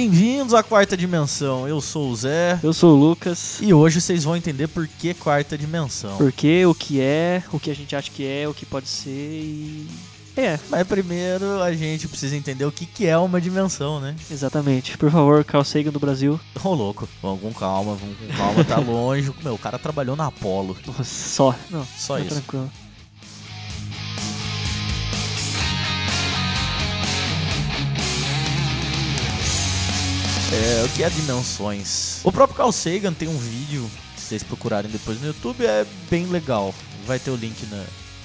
Bem-vindos à quarta dimensão. Eu sou o Zé. Eu sou o Lucas. E hoje vocês vão entender por que quarta dimensão. Porque o que é, o que a gente acha que é, o que pode ser e. É. Mas primeiro a gente precisa entender o que, que é uma dimensão, né? Exatamente. Por favor, Carl Sagan do Brasil. Ô, louco. Vamos com calma, vamos com calma, tá longe. Meu, o cara trabalhou na Apollo. Nossa, só. Não, Só tá isso. tranquilo. É, o que é dimensões? O próprio Carl Sagan tem um vídeo, que vocês procurarem depois no YouTube, é bem legal. Vai ter o link na,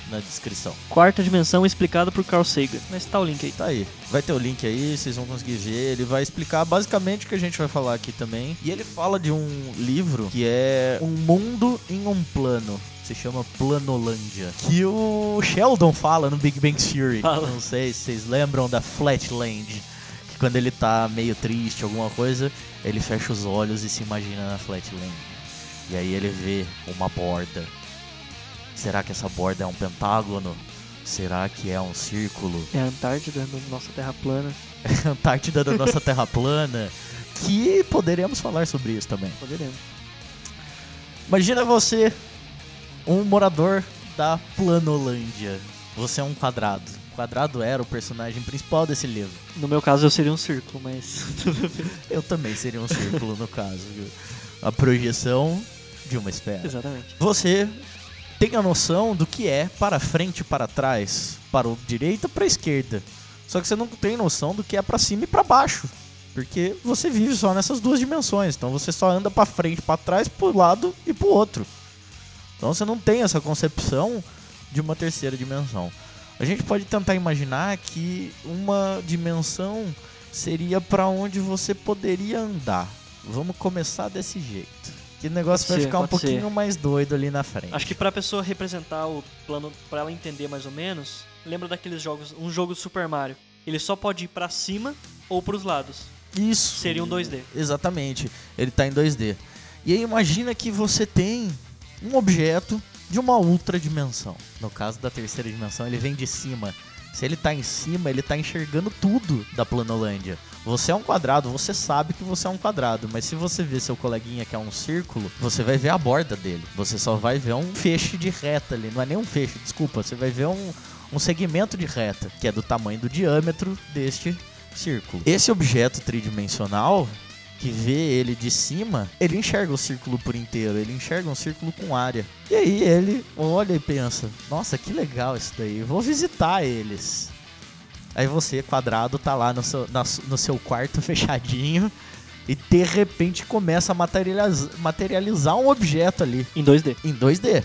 na descrição. Quarta dimensão explicada por Carl Sagan. Mas tá o link aí. Tá aí. Vai ter o link aí, vocês vão conseguir ver. Ele vai explicar basicamente o que a gente vai falar aqui também. E ele fala de um livro que é Um Mundo em um Plano. Se chama Planolândia. Que o Sheldon fala no Big Bang Theory. Fala. Não sei se vocês lembram da Flatland. Quando ele tá meio triste, alguma coisa, ele fecha os olhos e se imagina na Flatland. E aí ele vê uma borda. Será que essa borda é um pentágono? Será que é um círculo? É a Antártida, no nossa Terra plana. Antártida da nossa Terra plana, que poderemos falar sobre isso também. Poderemos. Imagina você, um morador da Planolândia. Você é um quadrado. Quadrado era o personagem principal desse livro. No meu caso eu seria um círculo, mas. Eu também seria um círculo no caso. viu? A projeção de uma esfera. Exatamente. Você tem a noção do que é para frente e para trás, para o direita e para a esquerda. Só que você não tem noção do que é para cima e para baixo, porque você vive só nessas duas dimensões. Então você só anda para frente, para trás, para o lado e para o outro. Então você não tem essa concepção de uma terceira dimensão. A gente pode tentar imaginar que uma dimensão seria para onde você poderia andar. Vamos começar desse jeito. Que o negócio Pode vai ser, ficar um pode ser. pouquinho mais doido ali na frente. Acho que pra pessoa representar o plano, pra ela entender mais ou menos, lembra daqueles jogos, um jogo do Super Mario. Ele só pode ir pra cima ou pros lados. Isso. Seria um 2D. Exatamente. Ele tá em 2D. E aí imagina que você tem um objeto de uma outra dimensão. No caso da terceira dimensão, ele vem de cima. Se ele tá em cima, ele tá enxergando tudo da Planolândia. Você é um quadrado, você sabe que você é um quadrado, mas se você vê seu coleguinha que é um círculo, você vai ver a borda dele. Você só vai ver um feixe de reta ali. Não é nem um feixe, desculpa. Você vai ver um, um segmento de reta, que é do tamanho do diâmetro deste círculo. Esse objeto tridimensional, que vê ele de cima, ele enxerga o círculo por inteiro, ele enxerga um círculo com área. E aí ele olha e pensa: Nossa, que legal isso daí, vou visitar eles. Aí você, quadrado, tá lá no seu, na no seu quarto fechadinho e de repente começa a materializa- materializar um objeto ali Em 2D. em 2D.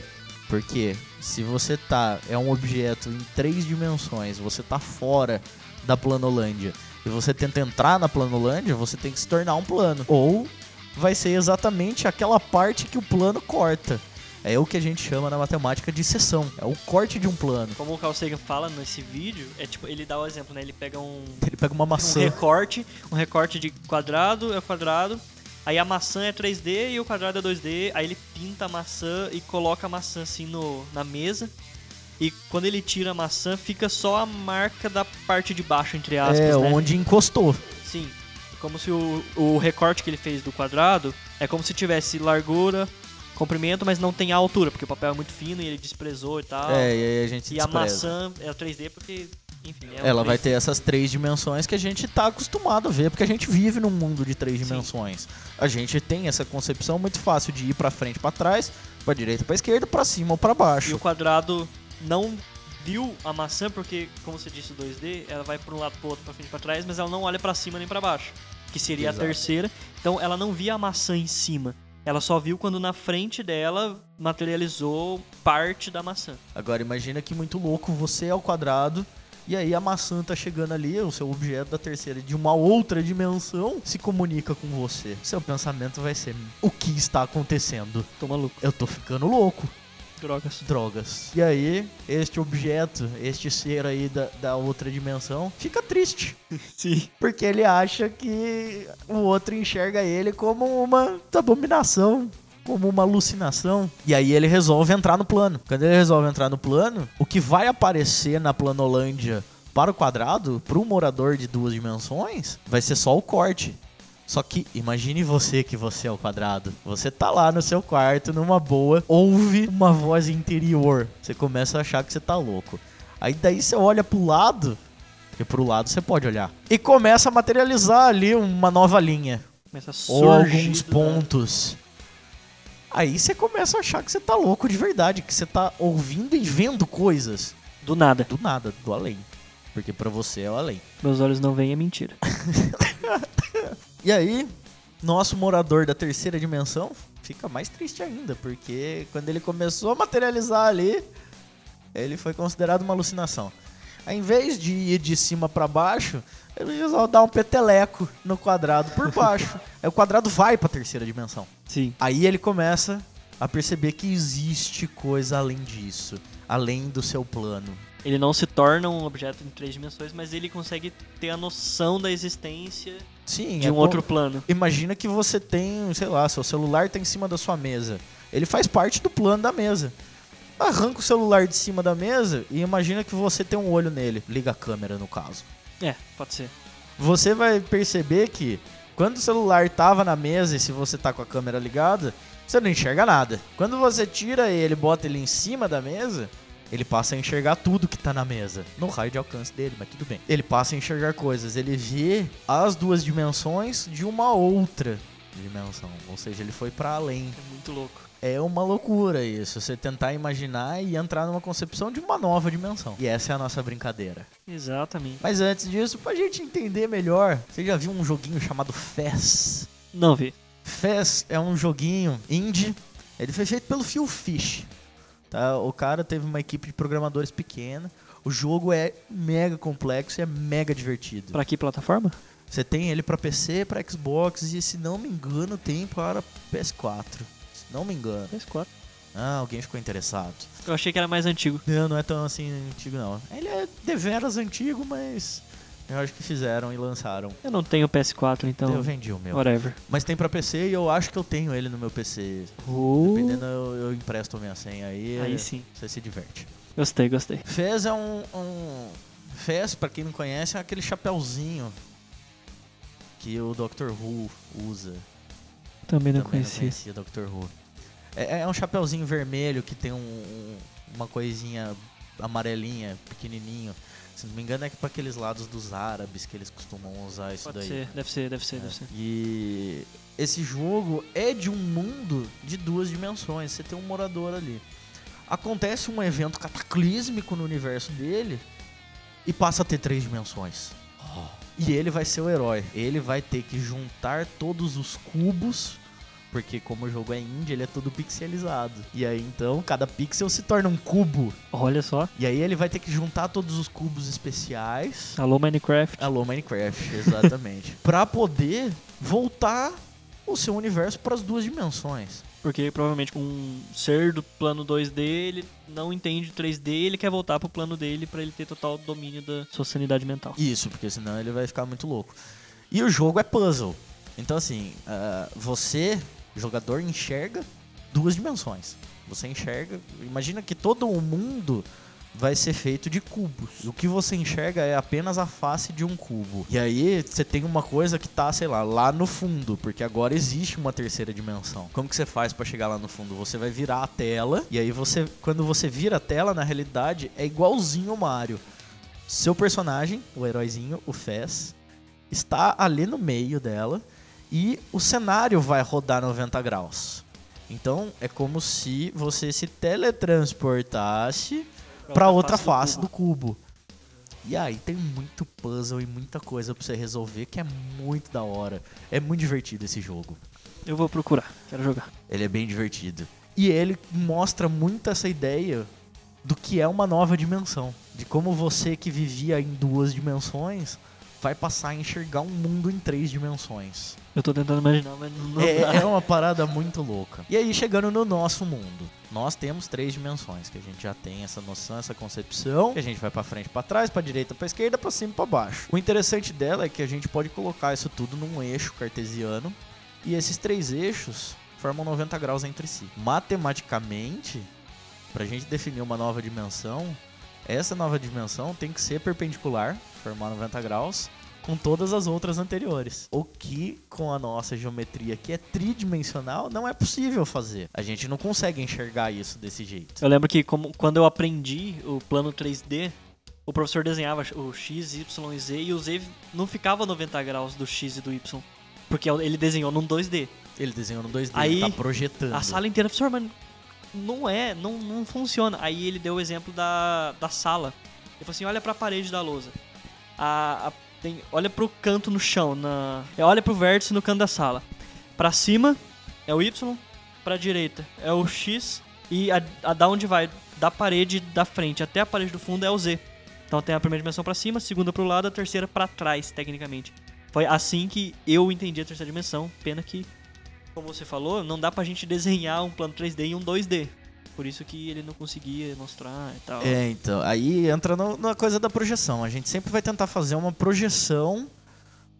Porque se você tá é um objeto em três dimensões, você tá fora da planolândia e você tenta entrar na planolândia, você tem que se tornar um plano. Ou vai ser exatamente aquela parte que o plano corta. É o que a gente chama na matemática de seção. É o corte de um plano. Como o Carl Sagan fala nesse vídeo, é tipo, ele dá o exemplo, né? Ele pega um, Ele pega uma um maçã. recorte, um recorte de quadrado é quadrado, aí a maçã é 3D e o quadrado é 2D, aí ele pinta a maçã e coloca a maçã assim no, na mesa. E quando ele tira a maçã, fica só a marca da parte de baixo, entre aspas, é né? onde encostou. Sim. Como se o, o recorte que ele fez do quadrado é como se tivesse largura, comprimento, mas não tem a altura, porque o papel é muito fino e ele desprezou e tal. É, e aí a gente e a despreza. maçã é o 3D porque, enfim, é Ela vai 3D. ter essas três dimensões que a gente tá acostumado a ver, porque a gente vive num mundo de três Sim. dimensões. A gente tem essa concepção muito fácil de ir pra frente, pra trás, pra direita, pra esquerda, pra cima ou pra E baixo. o quadrado não viu a maçã porque, como você disse, o 2D, ela vai para um lado pro outro, pra frente e pra trás, mas ela não olha pra cima nem pra baixo, que seria Exato. a terceira. Então ela não via a maçã em cima. Ela só viu quando na frente dela materializou parte da maçã. Agora imagina que muito louco você é o quadrado e aí a maçã tá chegando ali, o seu objeto da terceira de uma outra dimensão se comunica com você. Seu pensamento vai ser: o que está acontecendo? Tô maluco. Eu tô ficando louco. Drogas. drogas. E aí, este objeto, este ser aí da, da outra dimensão, fica triste. Sim. Porque ele acha que o outro enxerga ele como uma abominação, como uma alucinação. E aí ele resolve entrar no plano. Quando ele resolve entrar no plano, o que vai aparecer na planolândia para o quadrado, para um morador de duas dimensões, vai ser só o corte. Só que imagine você que você é o quadrado. Você tá lá no seu quarto, numa boa, ouve uma voz interior. Você começa a achar que você tá louco. Aí daí você olha pro lado, porque pro lado você pode olhar. E começa a materializar ali uma nova linha. Começa a Ou surgir alguns do nada. pontos. Aí você começa a achar que você tá louco de verdade, que você tá ouvindo e vendo coisas. Do nada. Do nada, do além. Porque pra você é o além. Meus olhos não veem, é mentira. E aí, nosso morador da terceira dimensão fica mais triste ainda, porque quando ele começou a materializar ali, ele foi considerado uma alucinação. Ao invés de ir de cima pra baixo, ele resolveu dar um peteleco no quadrado por baixo. aí o quadrado vai pra terceira dimensão. Sim. Aí ele começa a perceber que existe coisa além disso, além do seu plano. Ele não se torna um objeto em três dimensões, mas ele consegue ter a noção da existência Sim, de é um como- outro plano. Imagina que você tem, sei lá, seu celular tá em cima da sua mesa. Ele faz parte do plano da mesa. Arranca o celular de cima da mesa e imagina que você tem um olho nele. Liga a câmera, no caso. É, pode ser. Você vai perceber que quando o celular tava na mesa e se você tá com a câmera ligada, você não enxerga nada. Quando você tira ele e bota ele em cima da mesa, ele passa a enxergar tudo que tá na mesa. No raio de alcance dele, mas tudo bem. Ele passa a enxergar coisas. Ele vê as duas dimensões de uma outra dimensão. Ou seja, ele foi pra além. É muito louco. É uma loucura isso. Você tentar imaginar e entrar numa concepção de uma nova dimensão. E essa é a nossa brincadeira. Exatamente. Mas antes disso, pra gente entender melhor, você já viu um joguinho chamado Fez? Não vi. Fez é um joguinho indie. Ele foi feito pelo Phil Fish. Tá? O cara teve uma equipe de programadores pequena. O jogo é mega complexo e é mega divertido. Pra que plataforma? Você tem ele pra PC, pra Xbox e, se não me engano, tem para PS4. Se não me engano. PS4. Ah, alguém ficou interessado. Eu achei que era mais antigo. Não, não é tão assim antigo, não. Ele é deveras antigo, mas eu acho que fizeram e lançaram. Eu não tenho PS4, então. Eu vendi o meu. Whatever. Mas tem pra PC e eu acho que eu tenho ele no meu PC. Uh, Dependendo, eu, eu empresto a minha senha aí. Aí sim. Você se diverte. Gostei, gostei. Fez é um. um... Fez, pra quem não conhece, é aquele chapéuzinho que o Dr. Who usa. Também não Também conhecia. não conhecia Dr. Who. É, é um chapéuzinho vermelho que tem um- um- uma coisinha amarelinha, pequenininho. Se não me engano, é para aqueles lados dos árabes que eles costumam usar isso Pode daí. ser, deve ser, deve ser, É. deve ser. E esse jogo é de um mundo de duas dimensões. Você tem um morador ali. Acontece um evento cataclísmico no universo dele e passa a ter três dimensões. E ele vai ser o herói. Ele vai ter que juntar todos os cubos. Porque como o jogo é indie, ele é todo pixelizado. E aí então, cada pixel se torna um cubo. Olha só. E aí ele vai ter que juntar todos os cubos especiais Alô, Minecraft. Alô Minecraft, exatamente. pra poder voltar o seu universo para as duas dimensões. Porque provavelmente um ser do plano 2D, ele não entende 3D, ele quer voltar pro plano dele pra ele ter total domínio da sua sanidade mental. Isso, porque senão ele vai ficar muito louco. E o jogo é puzzle. Então assim, ah, você, jogador, enxerga duas dimensões. Você enxerga. Imagina que todo o mundo vai ser feito de cubos. O que você enxerga é apenas a face de um cubo. E aí você tem uma coisa que tá, sei lá, lá no fundo, porque agora existe uma terceira dimensão. Como que você faz pra chegar lá no fundo? Você vai virar a tela e aí você, quando você vira a tela, na realidade é igualzinho o Mario. Seu personagem, o heróizinho, o Fez, está ali no meio dela e o cenário vai rodar 90 graus. Então é como se você se teletransportasse para outra face do cubo. E aí tem muito puzzle e muita coisa pra você resolver que é muito da hora. É muito divertido esse jogo. Eu vou procurar, quero jogar. Ele é bem divertido. E ele mostra muito essa ideia do que é uma nova dimensão. De como você que vivia em duas dimensões vai passar a enxergar um mundo em três dimensões. Eu tô tentando imaginar, mas não dá. É, é uma parada muito louca. E aí, chegando no nosso mundo, nós temos três dimensões, que a gente já tem essa noção, essa concepção, que a gente vai pra frente, pra trás, pra direita, pra esquerda, pra cima e pra baixo. O interessante dela é que a gente pode colocar isso tudo num eixo cartesiano, e esses três eixos formam 90 graus entre si. Matematicamente, pra gente definir uma nova dimensão, essa nova dimensão tem que ser perpendicular, formar 90 graus, com todas as outras anteriores. O que com a nossa geometria que é tridimensional não é possível fazer. A gente não consegue enxergar isso desse jeito. Eu lembro que como, quando eu aprendi o plano 3D, o professor desenhava o X, Y e Z e o Z não ficava 90 graus do X e do Y. Porque ele desenhou num 2D. Ele desenhou no 2D, Aí, tá projetando. A sala inteira, professor, mas não é, não, não funciona. Aí ele deu o exemplo da, da sala. Ele falou assim: olha pra parede da lousa. A, a- tem, olha pro canto no chão. Na, é, olha pro vértice no canto da sala. Pra cima é o Y, pra direita é o X e a, a da onde vai da parede da frente até a parede do fundo é o Z. Então tem a primeira dimensão pra cima, a segunda pro lado, a terceira pra trás, tecnicamente. Foi assim que eu entendi a terceira dimensão. Pena que, como você falou, não dá pra gente desenhar um plano 3D e um 2D. Por isso que ele não conseguia mostrar e tal. É, então, aí entra no- na coisa da projeção. A gente sempre vai tentar fazer uma projeção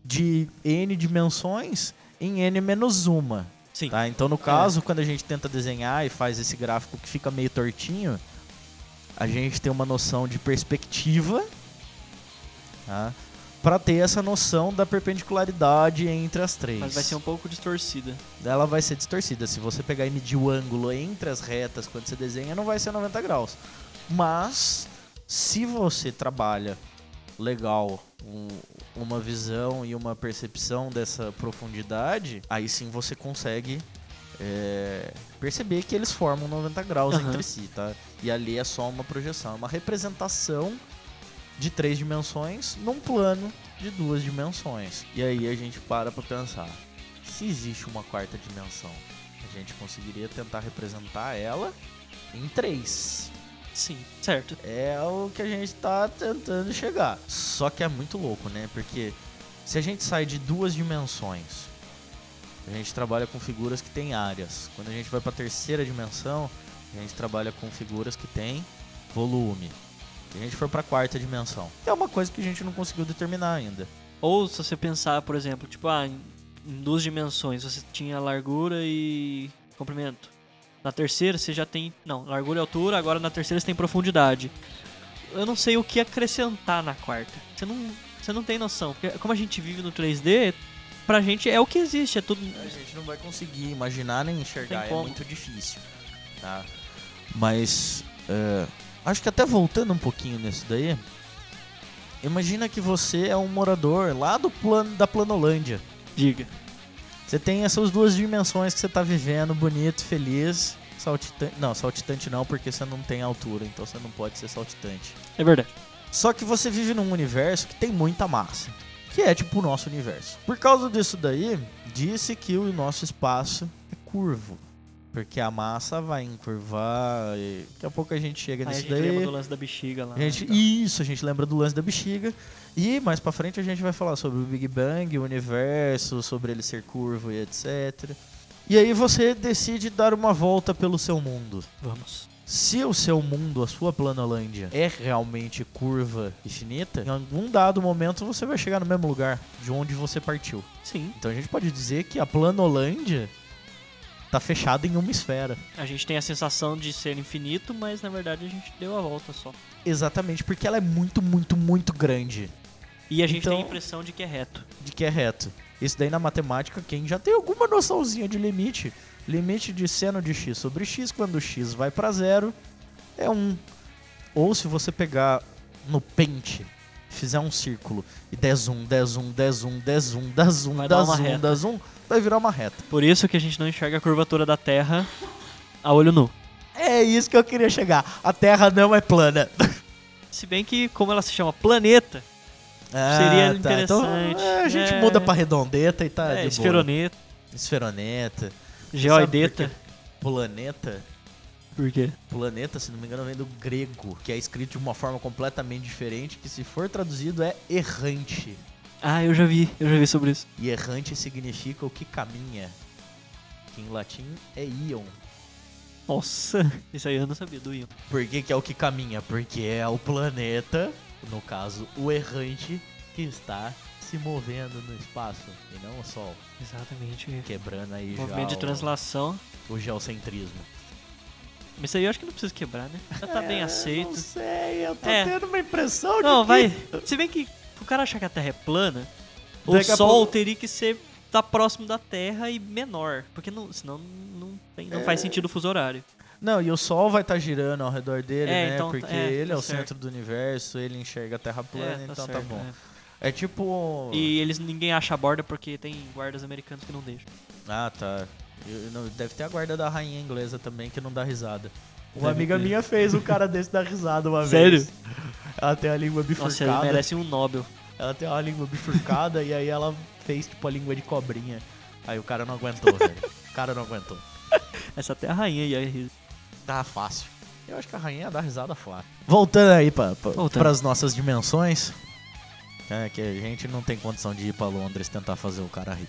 de N dimensões em N menos uma. Sim. Tá? Então, no caso, quando a gente tenta desenhar e faz esse gráfico que fica meio tortinho, a gente tem uma noção de perspectiva, tá? Para ter essa noção da perpendicularidade entre as três. Mas vai ser um pouco distorcida. Ela vai ser distorcida. Se você pegar e medir o ângulo entre as retas quando você desenha, não vai ser 90 graus. Mas, se você trabalha legal um- uma visão e uma percepção dessa profundidade, aí sim você consegue é, perceber que eles formam 90 graus Aham. entre si, tá? E ali é só uma projeção, é uma representação de três dimensões num plano de duas dimensões. E aí a gente para pra pensar, se existe uma quarta dimensão, a gente conseguiria tentar representar ela em três. Sim, certo. É o que a gente tá tentando chegar. Só que é muito louco, né? Porque se a gente sai de duas dimensões, a gente trabalha com figuras que têm áreas. Quando a gente vai pra terceira dimensão, a gente trabalha com figuras que têm volume. Se a gente for pra quarta dimensão, é uma coisa que a gente não conseguiu determinar ainda. Ou se você pensar, por exemplo, tipo, ah, em, duas dimensões você tinha largura e comprimento. Na terceira você já tem. Não, largura e altura, agora na terceira você tem profundidade. Eu não sei o que acrescentar na quarta. Você não, você não tem noção. Porque como a gente vive no 3D, pra gente é o que existe, é tudo. A gente não vai conseguir imaginar nem enxergar, é muito difícil. Tá? Mas é, acho que até voltando um pouquinho nisso daí, imagina que você é um morador lá do plano da Planolândia. Diga. Você tem essas duas dimensões que você tá vivendo, bonito, feliz, saltitante. Não, saltitante não, porque você não tem altura, então você não pode ser saltitante. É verdade. Só que você vive num universo que tem muita massa. Que é tipo o nosso universo. Por causa disso daí, disse que o nosso espaço é curvo. Porque a massa vai encurvar. E daqui a pouco a gente chega Aí a nisso gente daí. lembra do lance da bexiga lá. A gente, então. isso, a gente lembra do lance da bexiga. E mais pra frente a gente vai falar sobre o Big Bang, o universo, sobre ele ser curvo e etc. E aí você decide dar uma volta pelo seu mundo. Vamos. Se o seu mundo, a sua planolândia, é realmente curva e finita, em algum dado momento você vai chegar no mesmo lugar de onde você partiu. Sim. Então a gente pode dizer que a planolândia tá fechada em uma esfera. A gente tem a sensação de ser infinito, mas na verdade a gente deu a volta só. Exatamente, porque ela é muito, muito, muito grande. E a gente Então- tem a impressão de que é reto. de que é reto. Isso daí na matemática, quem já tem alguma noçãozinha de limite, limite de seno de x sobre x, quando x vai para zero, é 1. Ou se você pegar no pente, fizer um círculo e 10 1, 10 1, 10 1, 10 1, 10 1, Vai dar 10 uma 1, reta. 10 1, vai virar uma reta. Por isso que a gente não enxerga a curvatura da Terra a olho nu. É isso que eu queria chegar. A Terra não é plana. Se bem que, como ela se chama planeta, Seria interessante. Então, é, a gente É. muda pra redondeta e tá é, de boa. esferoneta, Esferoneta. geoideta. Planeta Por quê? Planeta, se não me engano, vem do grego, que é escrito de uma forma completamente diferente, que se for traduzido é errante. Ah, eu já vi, eu já vi sobre isso. E errante significa o que caminha, que em latim é íon. Nossa, isso aí eu não sabia do Ion. Por que, que é o que caminha? Porque é o planeta, no caso, o errante, que está se movendo no espaço, e não o Sol, Exatamente. quebrando aí já Movimento de o- translação. o geocentrismo. Isso aí eu acho que não precisa quebrar, né? Já tá bem É, aceito. Não sei, eu tô É. tendo uma impressão Não, de vai. que... Se bem que o cara achar que a Terra é plana, o Daqui a Sol pouco- teria que ser tá próximo da Terra e menor, porque não, senão não, tem- não É. faz sentido o fuso horário. Não, e o Sol vai estar girando ao redor dele, É, né? então, Porque é, ele é tá o certo. centro do universo, ele enxerga a Terra plana, É, então tá certo, bom. é. É tipo. E eles ninguém acha a borda porque tem guardas americanos que não deixam. Ah, tá. Deve ter a guarda da rainha inglesa também que não dá risada. Uma Deve amiga ter. minha fez um cara desse dar risada uma Sério? vez. Ela tem a língua Nossa, ele bifurcada. merece um Nobel. Ela tem uma língua bifurcada e aí ela fez tipo a língua de cobrinha. Aí o cara não aguentou, velho. O cara não aguentou. Essa até a rainha ia Tá fácil. Eu acho que a rainha dá risada fácil. Voltando aí pra, pra, Voltando. pras nossas dimensões. É que a gente não tem condição de ir pra Londres tentar fazer o cara rir.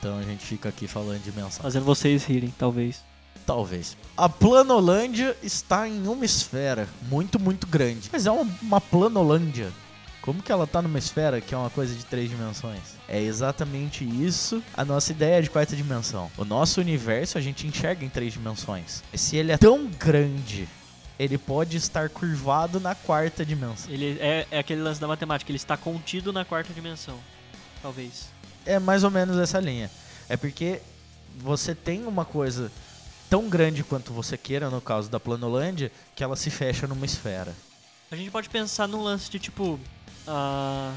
Então a gente fica aqui falando de dimensão. fazendo vocês rirem, talvez. Talvez. A Planolândia está em uma esfera muito, muito grande. Mas é uma, uma Planolândia. Como que ela tá numa esfera que é uma coisa de três dimensões? É exatamente isso a nossa ideia de quarta dimensão. O nosso universo a gente enxerga em três dimensões. E se ele é tão grande, ele pode estar curvado na quarta dimensão. Ele é, é aquele lance da matemática, ele está contido na quarta dimensão. Talvez. É mais ou menos essa linha. É porque você tem uma coisa tão grande quanto você queira, no caso da Planolândia, que ela se fecha numa esfera. A gente pode pensar num lance de tipo. ah,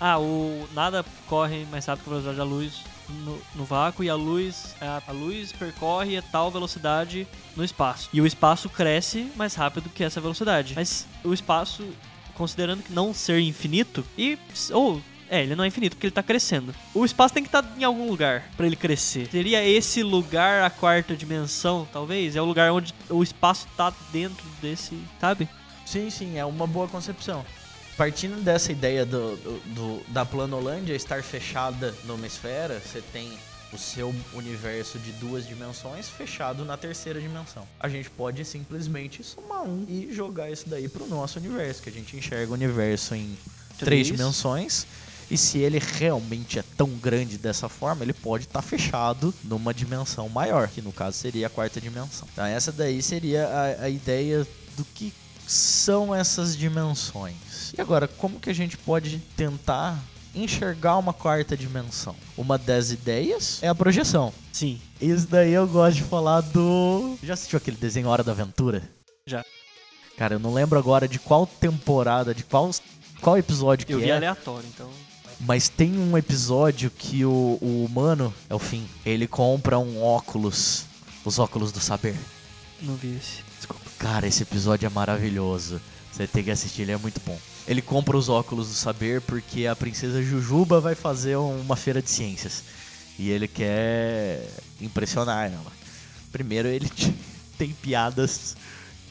ah, o nada corre mais rápido que a velocidade da luz no, no vácuo e a luz, a, a luz percorre a tal velocidade no espaço. E o espaço cresce mais rápido que essa velocidade. Mas o espaço, considerando que não ser infinito, e. ou. É, ele não é infinito porque ele tá crescendo. O espaço tem que estar em algum lugar pra ele crescer. Seria esse lugar a quarta dimensão, talvez? É o lugar onde o espaço tá dentro desse, sabe? Sim, sim, é uma boa concepção. Partindo dessa ideia do, do- do- da Planolândia estar fechada numa esfera, você tem o seu universo de duas dimensões fechado na terceira dimensão. A gente pode simplesmente somar um e jogar isso daí pro nosso universo, que a gente enxerga o universo em três Três. dimensões. E se ele realmente é tão grande dessa forma, ele pode estar fechado numa dimensão maior, que no caso seria a quarta dimensão. Então essa daí seria a, a ideia do que são essas dimensões. E agora, como que a gente pode tentar enxergar uma quarta dimensão? Uma das ideias é a projeção. Sim. Isso daí eu gosto de falar do. Já assistiu aquele desenho Hora da Aventura? Já. Cara, eu não lembro agora de qual temporada, de qual, qual episódio que Eu vi é. aleatório, então. Mas tem um episódio que o, o humano, é o fim, ele compra um óculos, os óculos do saber. Não vi esse. Desculpa. Cara, esse episódio é maravilhoso. Você tem que assistir, ele é muito bom. Ele compra os óculos do saber porque a princesa Jujuba vai fazer uma feira de ciências. E ele quer impressionar ela. Primeiro, ele tem piadas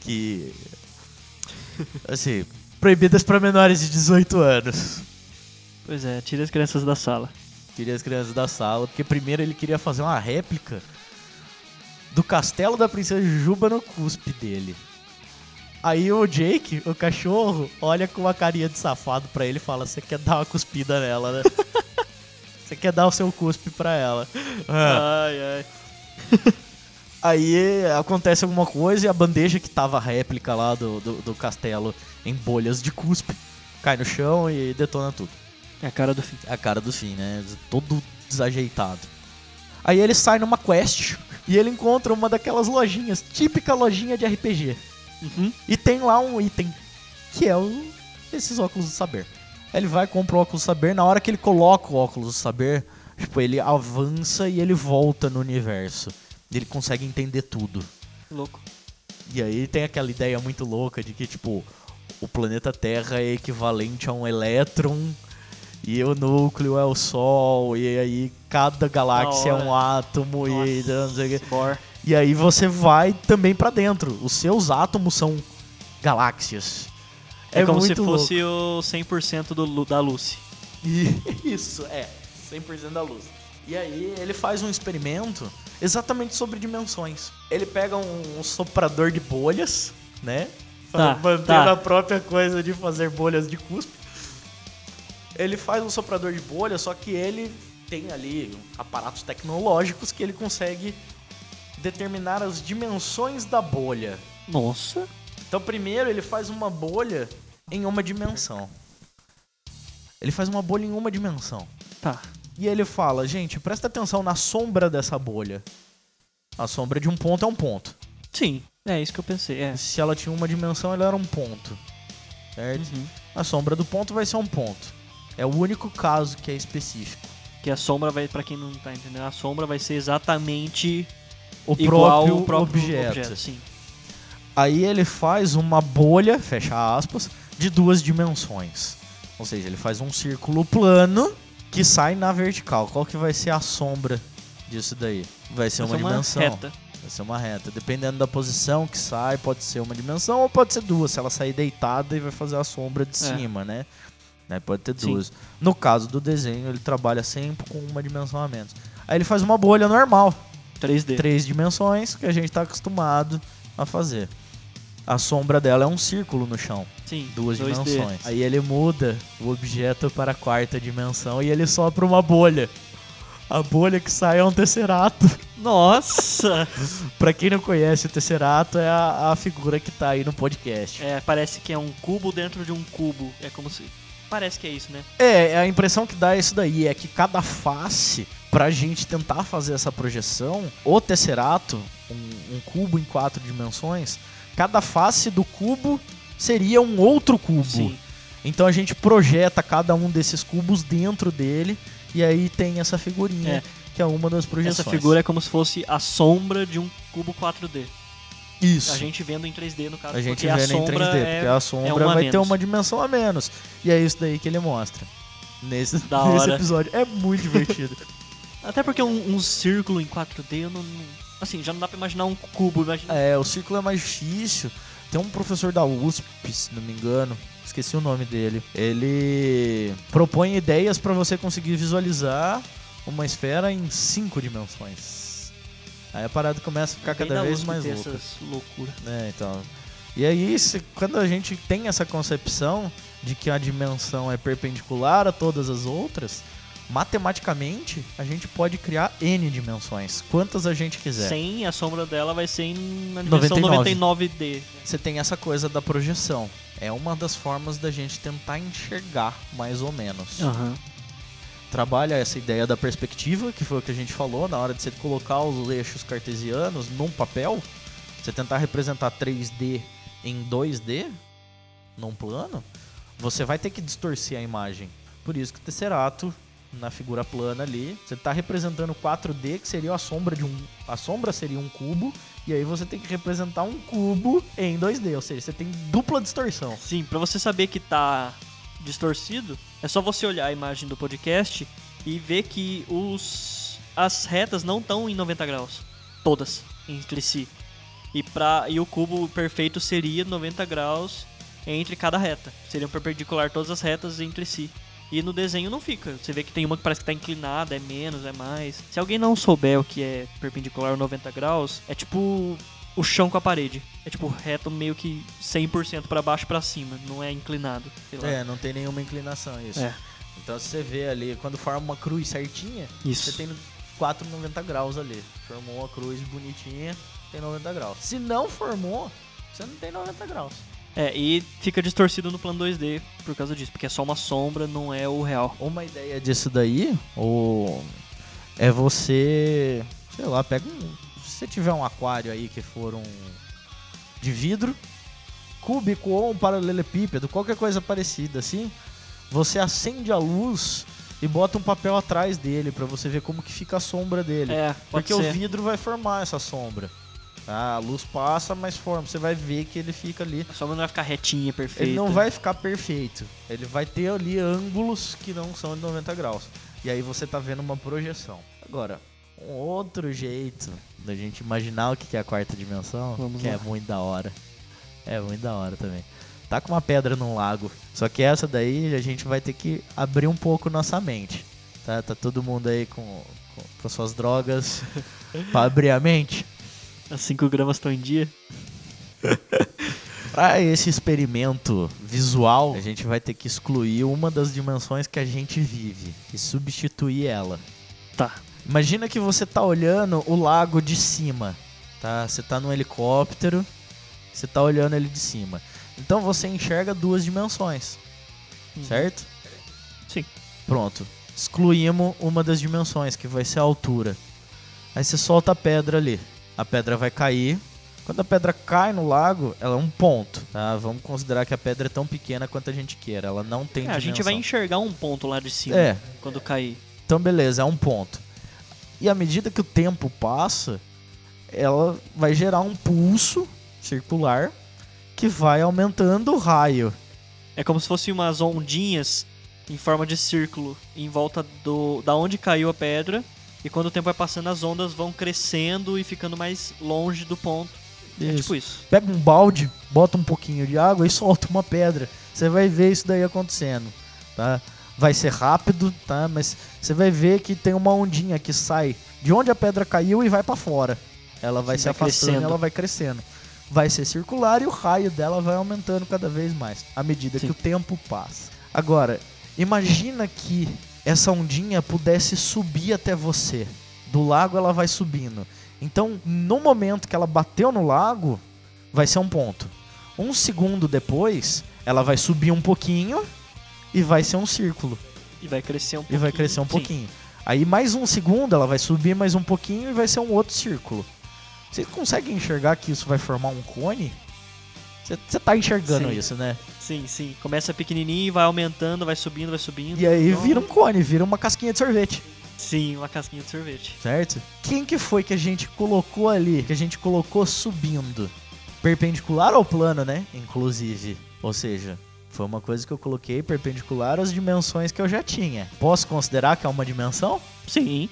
que. Assim, proibidas para menores de 18 anos. Pois é, tira as crianças da sala. Queria as crianças da sala, porque primeiro ele queria fazer uma réplica do castelo da princesa Jujuba no cuspe dele. Aí o Jake, o cachorro, olha com uma carinha de safado pra ele e fala: Você quer dar uma cuspida nela, né? Você quer dar o seu cuspe pra ela. Ai, ai. Aí acontece alguma coisa e a bandeja que tava a réplica lá do, do, do castelo em bolhas de cuspe cai no chão e detona tudo. É a cara do fim. É a cara do fim, né? Todo desajeitado. Aí ele sai numa quest e ele encontra uma daquelas lojinhas, típica lojinha de RPG. Uhum. E tem lá um item, que é o, esses óculos do saber. Ele vai compra o óculos do saber, na hora que ele coloca o óculos do saber, tipo, ele avança e ele volta no universo. Ele consegue entender tudo. Louco. E aí tem aquela ideia muito louca de que, tipo, o planeta Terra é equivalente a um elétron e o núcleo é o Sol, e aí cada galáxia é um átomo e não sei o. Bor. E aí você vai também pra dentro. Os seus átomos são galáxias. É, como se fosse o 100% do, da louco. Isso, é. 100% da luz. E aí ele faz um experimento exatamente sobre dimensões. Ele pega um, um soprador de bolhas, né? Tá, Mantendo tá. a própria coisa de fazer bolhas de cuspe. Ele faz um soprador de bolhas, só que ele tem ali aparatos tecnológicos que ele consegue determinar as dimensões da bolha. Nossa. Então, primeiro ele faz uma bolha em uma dimensão. Ele faz uma bolha em uma dimensão. Tá. E ele fala, gente, presta atenção na sombra dessa bolha. A sombra de um ponto é um ponto. Sim, é isso que eu pensei. É. Se ela tinha uma dimensão, ela era um ponto. Certo? Uhum. A sombra do ponto vai ser um ponto. É o único caso que é específico. Que a sombra vai, pra quem não tá entendendo, a sombra vai ser exatamente O igual próprio, próprio objeto. Sim. Aí ele faz uma bolha, fecha aspas, de duas dimensões. Ou seja, ele faz um círculo plano que sai na vertical. Qual que vai ser a sombra disso daí? Vai ser Vai uma ser uma dimensão. reta. Vai ser uma reta. Dependendo da posição que sai, pode ser uma dimensão ou pode ser duas. Se ela sair deitada e vai fazer a sombra de É. cima, né? Né, Pode ter Sim. duas. No caso do desenho, ele trabalha sempre com uma dimensão a menos. Aí ele faz uma bolha normal, 3D. três dimensões, que a gente tá acostumado a fazer. A sombra dela é um círculo no chão, Sim, duas 2D. dimensões. Aí ele muda o objeto para a quarta dimensão e ele sopra uma bolha. A bolha que sai é um tesserato. Nossa! Pra quem não conhece, o Tesserato é a, a figura que tá aí no podcast. É, parece que é um cubo dentro de um cubo. É como se. Parece que é isso, né? É, a impressão que dá é isso daí, é que cada face, pra gente tentar fazer essa projeção, o Tesserato, um, um cubo em quatro dimensões, cada face do cubo seria um outro cubo. Sim. Então a gente projeta cada um desses cubos dentro dele, e aí tem essa figurinha, É. que é uma das projeções. Essa figura é como se fosse a sombra de um cubo 4D. Isso. A gente vendo em 3D, no caso. A gente porque vendo a em sombra 3D, é, porque a sombra é uma a vai ter menos. uma dimensão a menos. E é isso daí que ele mostra. Nesse, nesse episódio. É muito divertido. Até porque um, um círculo em 4D, eu não, não- Assim, já não dá pra imaginar um cubo. Imagina... é, o círculo é mais difícil. Tem um professor da USP, se não me engano, esqueci o nome dele. Ele propõe ideias para você conseguir visualizar uma esfera em cinco dimensões. Aí a parada começa a ficar Bem cada da vez mais louca. essas loucuras. É, então. E aí, se- quando a gente tem essa concepção de que a dimensão é perpendicular a todas as outras, matematicamente a gente pode criar N dimensões, quantas a gente quiser. Sem a sombra dela vai ser em, na dimensão 99. 99D. Você tem essa coisa da projeção. É uma das formas da gente tentar enxergar, mais ou menos. Aham. Trabalha essa ideia da perspectiva, que foi o que a gente falou, na hora de você colocar os eixos cartesianos num papel, você tentar representar 3D em 2D, num plano, você vai ter que distorcer a imagem. Por isso que o Tesserato, na figura plana ali, você está representando 4D, que seria a sombra de um. A sombra seria um cubo, e aí você tem que representar um cubo em 2D, ou seja, você tem dupla distorção. Sim, pra você saber que tá distorcido, é só você olhar a imagem do podcast e ver que os as retas não estão em 90 graus, todas entre si. E para e o cubo perfeito seria 90 graus entre cada reta. Seriam perpendicular todas as retas entre si. E no desenho não fica. Você vê que tem uma que parece que tá inclinada, é menos, é mais. Se alguém não souber o que é perpendicular 90 graus, é tipo o chão com a parede. É tipo reto meio que 100% pra baixo pra cima, não é inclinado. É, não tem nenhuma inclinação isso. É. Então se você vê ali, quando forma uma cruz certinha, Isso. você tem 4,90 graus ali. Formou uma cruz bonitinha, tem 90 graus. Se não formou, você não tem 90 graus. É, e fica distorcido no plano 2D por causa disso, porque é só uma sombra, não é o real. Uma ideia disso daí, ou é você, sei lá, pega um, se você tiver um aquário aí que for um de vidro, cúbico ou um paralelepípedo, qualquer coisa parecida assim, você acende a luz e bota um papel atrás dele pra você ver como que fica a sombra dele. É, Porque ser. o vidro vai formar essa sombra. Tá? A luz passa, mas forma. Você vai ver que ele fica ali. A sombra não vai ficar retinha, perfeita. Ele não vai ficar perfeito. Ele vai ter ali ângulos que não são de 90 graus. E aí você tá vendo uma projeção. Agora, um outro jeito da gente imaginar o que é a quarta dimensão, Vamos que lá. é muito da hora. É muito da hora também. Tá com uma pedra num lago. Só que essa daí a gente vai ter que abrir um pouco nossa mente. Tá, tá todo mundo aí com, com, com suas drogas pra abrir a mente. As 5 gramas estão em dia. Para esse experimento visual, a gente vai ter que excluir uma das dimensões que a gente vive e substituir ela. Tá. Imagina que você tá olhando o lago de cima, tá? Você tá num helicóptero, você tá olhando ele de cima. Então você enxerga duas dimensões, Uhum. certo? Sim. Pronto. Excluímos uma das dimensões, que vai ser a altura. Aí você solta a pedra ali. A pedra vai cair. Quando a pedra cai no lago, ela é um ponto, tá? Vamos considerar que a pedra é tão pequena quanto a gente queira. Ela não tem É, dimensão. a gente vai enxergar um ponto lá de cima É, quando cair. então beleza, é um ponto. E à medida que o tempo passa, ela vai gerar um pulso circular que vai aumentando o raio. É como se fossem umas ondinhas em forma de círculo em volta do da onde caiu a pedra. E quando o tempo vai passando, as ondas vão crescendo e ficando mais longe do ponto. É Isso. tipo isso. Pega um balde, bota um pouquinho de água e solta uma pedra. Você vai ver isso daí acontecendo, tá? Vai ser rápido, tá? Mas você vai ver que tem uma ondinha que sai de onde a pedra caiu e vai pra fora. Ela vai Sim, se vai afastando, crescendo. ela vai crescendo. Vai ser circular e o raio dela vai aumentando cada vez mais à medida Sim. que o tempo passa. Agora, imagina que essa ondinha pudesse subir até você. Do lago ela vai subindo. Então, no momento que ela bateu no lago, vai ser um ponto. Um segundo depois, ela vai subir um pouquinho e vai ser um círculo. E vai crescer um E pouquinho. vai crescer um Sim. pouquinho. Aí mais um segundo, ela vai subir mais um pouquinho e vai ser um outro círculo. Você consegue enxergar que isso vai formar um cone? Você tá enxergando Sim. isso, né? Sim, sim. Começa pequenininho e vai aumentando, vai subindo, vai subindo. E aí Então, vira um cone, vira uma casquinha de sorvete, Sim, uma casquinha de sorvete. certo? Quem que foi que a gente colocou ali, que a gente colocou subindo? Perpendicular ao plano, né? Inclusive. Ou seja, foi uma coisa que eu coloquei perpendicular às dimensões que eu já tinha. Posso considerar que é uma dimensão? Sim,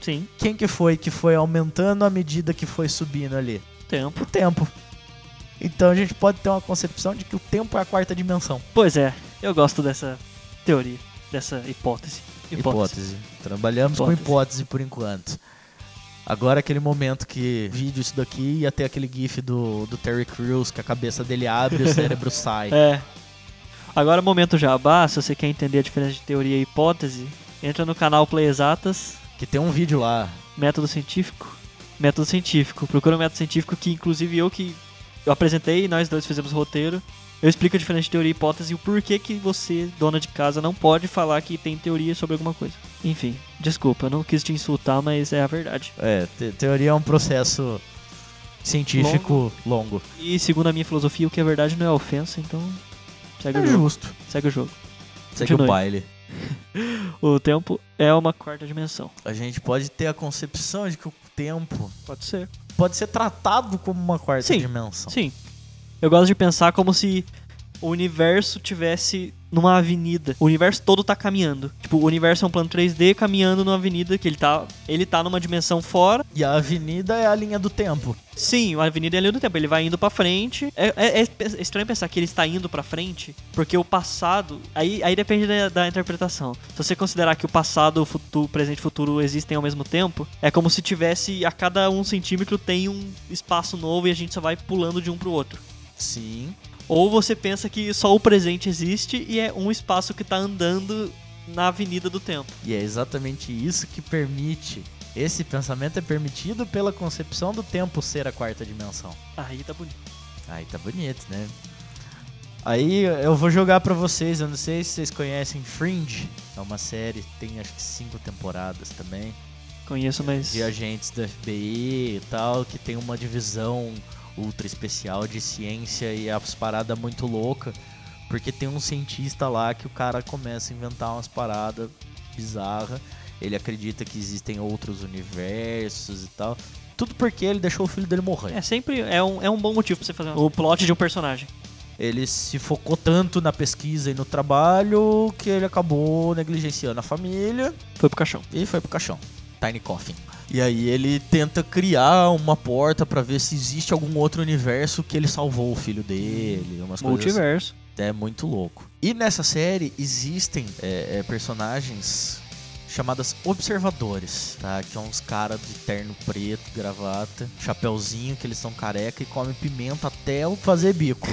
sim. Quem que foi que foi aumentando à medida que foi subindo ali? Tempo. O tempo. Então a gente pode ter uma concepção de que o tempo é a quarta dimensão. Pois é, eu gosto dessa teoria, dessa hipótese. Hipótese. Trabalhamos com Hipótese. hipótese por enquanto. Agora aquele momento que vídeo isso daqui ia ter aquele gif do, do Terry Crews que a cabeça dele abre e o cérebro sai. É. Agora, momento jabá, se você quer entender a diferença de teoria e hipótese, entra no canal Play Exatas, Que tem um vídeo lá. método científico. Método científico. Procura um método científico que, inclusive, eu que eu apresentei e nós dois fizemos o roteiro. Eu explico a diferença de teoria e hipótese e o porquê que você, dona de casa, não pode falar que tem teoria sobre alguma coisa. Enfim, desculpa, eu não quis te insultar, mas é a verdade. É, te- teoria é um processo científico longo. E segundo a minha filosofia, o que é verdade não é ofensa, então segue É o jogo. justo. Segue o jogo. Segue o Continue. baile. O tempo é uma quarta dimensão. A gente pode ter a concepção de que o tempo Pode ser. pode ser tratado como uma quarta Sim. dimensão. Sim. Eu gosto de pensar como se o universo tivesse numa avenida. O universo todo tá caminhando. Tipo, o universo é um plano 3D caminhando numa avenida que ele tá, ele tá numa dimensão fora. E a avenida é a linha do tempo. Sim, a avenida é a linha do tempo. Ele vai indo pra frente. É, é- é estranho pensar que ele está indo pra frente, porque o passado. Aí, aí depende da, da interpretação. Se você considerar que o passado, o futuro, presente e futuro existem ao mesmo tempo, é como se tivesse a cada um centímetro tem um espaço novo e a gente só vai pulando de um pro outro. Sim. Ou você pensa que só o presente existe e é um espaço que tá andando na avenida do tempo. E é exatamente isso que permite. Esse pensamento é permitido pela concepção do tempo ser a quarta dimensão. Aí tá bonito. Aí tá bonito, né? Aí eu vou jogar pra vocês, eu não sei se vocês conhecem Fringe. É uma série, tem acho que cinco temporadas também. Conheço, mas. De agentes do FBI e tal, que tem uma divisão ultra especial de ciência e as paradas muito louca. Porque tem um cientista lá que o cara começa a inventar umas paradas bizarras. Ele acredita que existem outros universos e tal. Tudo porque ele deixou o filho dele morrer. É sempre é um, é um bom motivo pra você fazer o plot de um personagem. Ele se focou tanto na pesquisa e no trabalho que ele acabou negligenciando a família Foi pro caixão. e foi pro caixão. Tiny Coffin. E aí ele tenta criar uma porta pra ver se existe algum outro universo que ele salvou o filho dele, umas coisas assim. Multiverso. É muito louco. E nessa série existem é, é, personagens chamadas observadores, tá? Que são uns caras de terno preto, gravata, chapeuzinho, que eles são careca e comem pimenta até o fazer bico.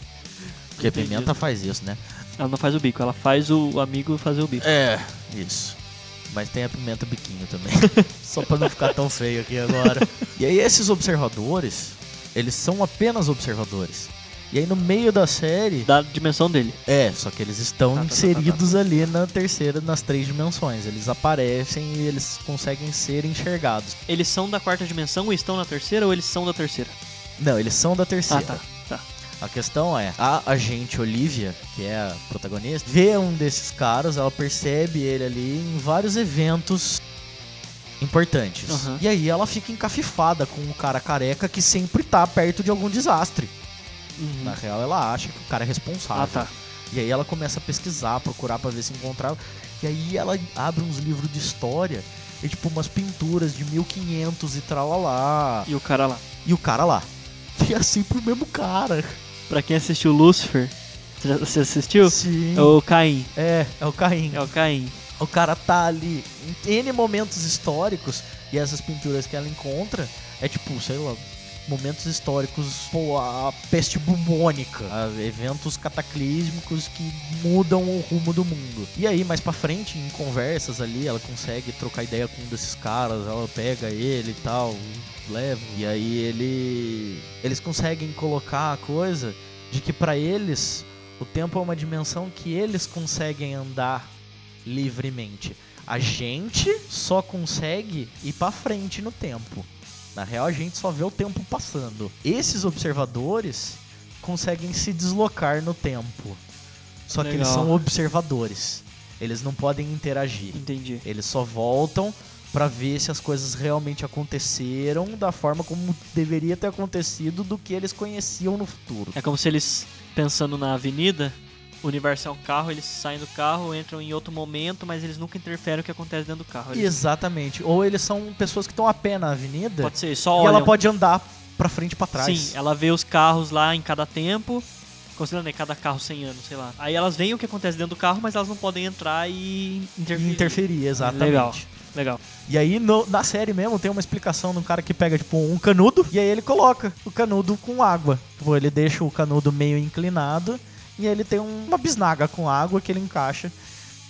Porque Entendi. pimenta faz isso, né? Ela não faz o bico, ela faz o amigo fazer o bico. É, isso. Mas tem a pimenta biquinho também. Só pra não ficar tão feio aqui agora. E aí esses observadores, eles são apenas observadores. E aí no meio da série. Da dimensão dele. É, só que eles estão Tá, tá, tá, inseridos ali na terceira, nas três dimensões. Eles aparecem e eles conseguem ser enxergados. Eles são da quarta dimensão e estão na terceira ou eles são da terceira? Não, eles são da terceira. Ah, tá. A questão é, a agente Olivia, que é a protagonista, vê um desses caras, ela percebe ele ali em vários eventos importantes. Aham. E aí ela fica encafifada com o cara careca que sempre tá perto de algum desastre. Uhum. Na real, ela acha que o cara é responsável. Ah, tá. E aí ela começa a pesquisar, procurar pra ver se encontrava. E aí ela abre uns livros de história e tipo umas pinturas de 1500 e tralalá. E o cara lá. E o cara lá. E é sempre o mesmo cara. Pra quem assistiu Lucifer, você assistiu? Sim. É o Caim. É, é o Caim. É o Caim. O cara tá ali em N momentos históricos e essas pinturas que ela encontra é tipo, sei lá, momentos históricos, pô, a peste bubônica, a eventos cataclísmicos que mudam o rumo do mundo. E aí, mais pra frente, em conversas ali, ela consegue trocar ideia com um desses caras, ela pega ele e tal, leva. E aí ele eles conseguem colocar a coisa de que pra eles o tempo é uma dimensão que eles conseguem andar livremente. A gente só consegue ir pra frente no tempo. Na real, a gente só vê o tempo passando. Esses observadores conseguem se deslocar no tempo. Só que eles Legal. são observadores. Eles não podem interagir. Entendi. Eles só voltam pra ver se as coisas realmente aconteceram da forma como deveria ter acontecido do que eles conheciam no futuro. É como se eles, pensando na avenida, o universo é um carro, eles saem do carro, entram em outro momento, mas eles nunca interferem no que acontece dentro do carro. Eles- Exatamente. Ou eles são pessoas que estão a pé na avenida Pode ser, só e olham. ela pode andar pra frente e pra trás. Sim, ela vê os carros lá em cada tempo, considerando né, cada carro 100 anos, sei lá. Aí elas veem o que acontece dentro do carro, mas elas não podem entrar e E interferir. interferir, exatamente. Legal. Legal. E aí, no- na série mesmo, tem uma explicação de um cara que pega, tipo, um canudo e aí ele coloca o canudo com água. Tipo, ele deixa o canudo meio inclinado e ele tem um- uma bisnaga com água que ele encaixa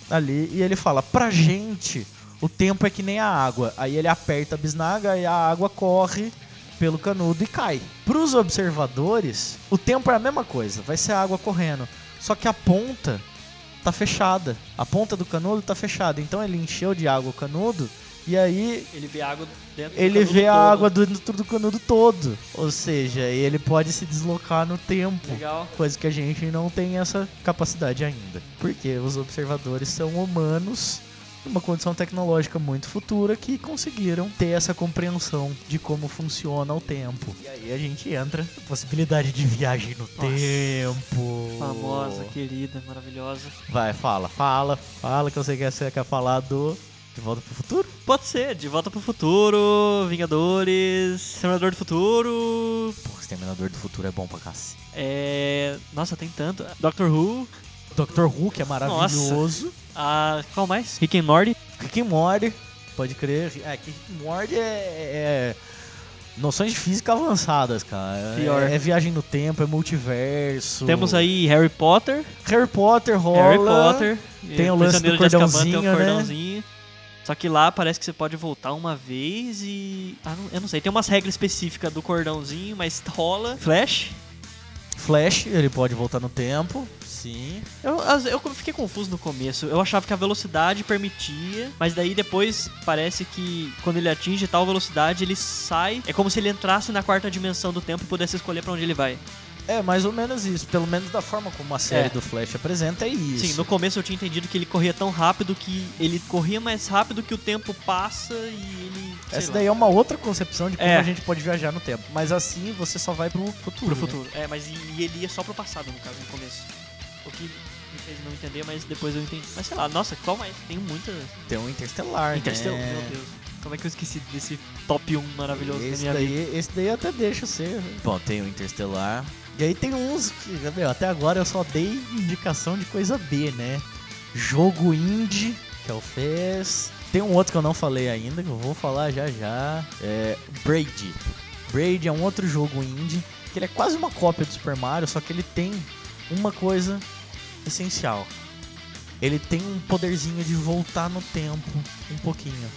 ali e ele fala: Pra gente, o tempo é que nem a água. Aí ele aperta a bisnaga e a água corre pelo canudo e cai. Pros observadores, o tempo é a mesma coisa, vai ser a água correndo. Só que a ponta tá fechada. A ponta do canudo tá fechada. Então ele encheu de água o canudo e aí Ele vê água dentro do ele vê a todo. água dentro do canudo todo. Ou seja, ele pode se deslocar no tempo. Legal. Coisa que a gente não tem essa capacidade ainda. Porque os observadores são humanos numa condição tecnológica muito futura que conseguiram ter essa compreensão de como funciona o tempo. E aí a gente entra na possibilidade de viagem no tempo. Famosa, querida, maravilhosa. Vai, fala, fala, fala que eu sei que você quer falar do De Volta pro Futuro? Pode ser, De Volta pro Futuro, Vingadores, Exterminador do Futuro. Pô, Exterminador do Futuro é bom pra cacete. É. Nossa, tem tanto. Doctor Who. Doctor Who, que é maravilhoso. Ah, qual mais? Rick and Morty. Rick and Morty, pode crer. É, que Rick and Morty é, é noções de física avançadas, cara. Pior. É, é viagem no tempo, é multiverso. Temos aí Harry Potter. Harry Potter rola. Harry Potter. Tem o lance do Azkaban, cordãozinho, tem o né? cordãozinho. Só que lá parece que você pode voltar uma vez e. Ah, não- eu não sei, tem umas regras específicas do cordãozinho, mas rola. Flash. Flash, ele pode voltar no tempo. Sim. Eu, eu fiquei confuso no começo. Eu achava que a velocidade permitia, mas daí depois parece que quando ele atinge tal velocidade, ele sai. É como se ele entrasse na quarta dimensão do tempo e pudesse escolher pra onde ele vai. É, mais ou menos isso. Pelo menos da forma como a série É. do Flash apresenta, é isso. Sim, no começo eu tinha entendido que ele corria tão rápido que ele corria mais rápido que o tempo passa e ele. sei Essa lá, daí é uma outra concepção de como É. a gente pode viajar no tempo. Mas assim você só vai pro futuro. pro né? futuro. É, mas e, e ele ia só pro passado, no caso, no começo. O que me fez não entender, mas depois eu entendi. Mas sei lá, nossa, qual mais? Tem muita. Tem um Interstellar. Interstellar, né? meu Deus. Como é que eu esqueci desse top 1 maravilhoso da Esse minha daí, vida? esse daí até deixa ser. Bom, tem o Interstellar. E aí tem uns que, meu, até agora eu só dei indicação de coisa B, né? Jogo indie, que é o FES. Tem um outro que eu não falei ainda, que eu vou falar já já. É Braid. Braid é um outro jogo indie, que ele é quase uma cópia do Super Mario, só que ele tem uma coisa essencial. Ele tem um poderzinho de voltar no tempo um pouquinho.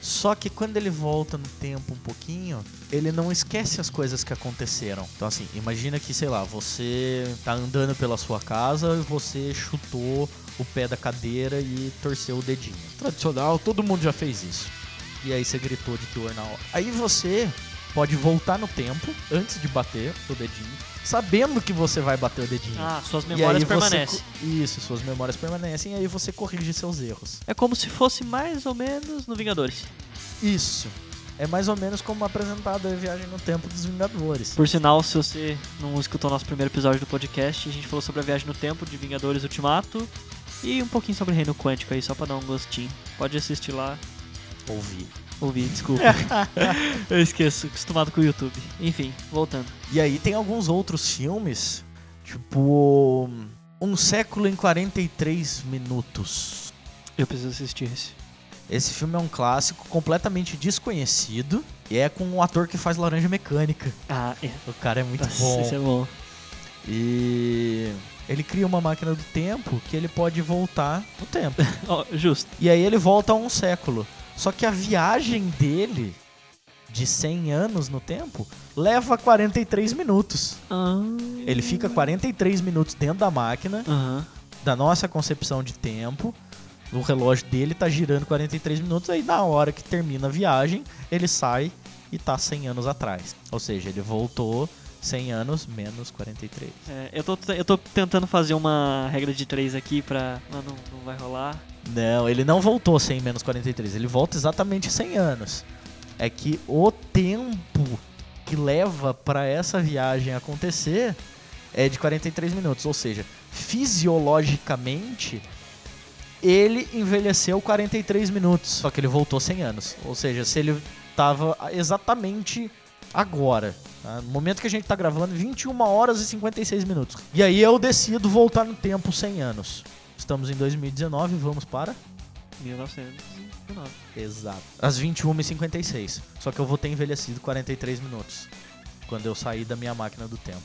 Só que quando ele volta no tempo um pouquinho, ele não esquece as coisas que aconteceram. Então assim, imagina que, sei lá, você tá andando pela sua casa e você chutou o pé da cadeira e torceu o dedinho. Tradicional, todo mundo já fez isso. E aí você gritou de dor na hora. Aí você pode voltar no tempo antes de bater o dedinho, sabendo que você vai bater o dedinho. Ah, suas memórias você permanecem. co- Isso, suas memórias permanecem e aí você corrige seus erros. É como se fosse mais ou menos no Vingadores. Isso. É mais ou menos como apresentado a viagem no tempo dos Vingadores. Por sinal, se você não escutou nosso primeiro episódio do podcast, a gente falou sobre a viagem no tempo de Vingadores Ultimato e um pouquinho sobre Reino Quântico aí, só pra dar um gostinho. Pode assistir lá, Ouvir. Ouvir, desculpa. Eu esqueço, acostumado com o YouTube. Enfim, voltando. E aí tem alguns outros filmes, tipo. Um século em 43 minutos. Eu preciso assistir esse. Esse filme é um clássico completamente desconhecido e é com o ator que faz Laranja Mecânica. Ah, é. O cara é muito Nossa, bom. esse é bom. E ele cria uma máquina do tempo que ele pode voltar no tempo. Ó, justo. E aí ele volta a um século. Só que a viagem dele de 100 anos no tempo leva 43 minutos. Ah. Ele fica 43 minutos dentro da máquina, Aham. da nossa concepção de tempo. O relógio dele tá girando 43 minutos, aí na hora que termina a viagem, ele sai e tá 100 anos atrás. Ou seja, ele voltou 100 anos menos 43. É, eu, tô, eu tô tentando fazer uma regra de três aqui pra. Mas não, não vai rolar. Não, ele não voltou 100 menos 43, ele volta exatamente 100 anos. É que o tempo que leva para essa viagem acontecer é de 43 minutos, ou seja, fisiologicamente ele envelheceu 43 minutos, só que ele voltou 100 anos. Ou seja, se ele tava exatamente agora, tá? no momento que a gente tá gravando, 21 horas e 56 minutos. E aí eu decido voltar no tempo 100 anos. Estamos em 2019, vamos para 1919. Exato. Às 21h56. Só que eu vou ter envelhecido 43 minutos. Quando eu sair da minha máquina do tempo.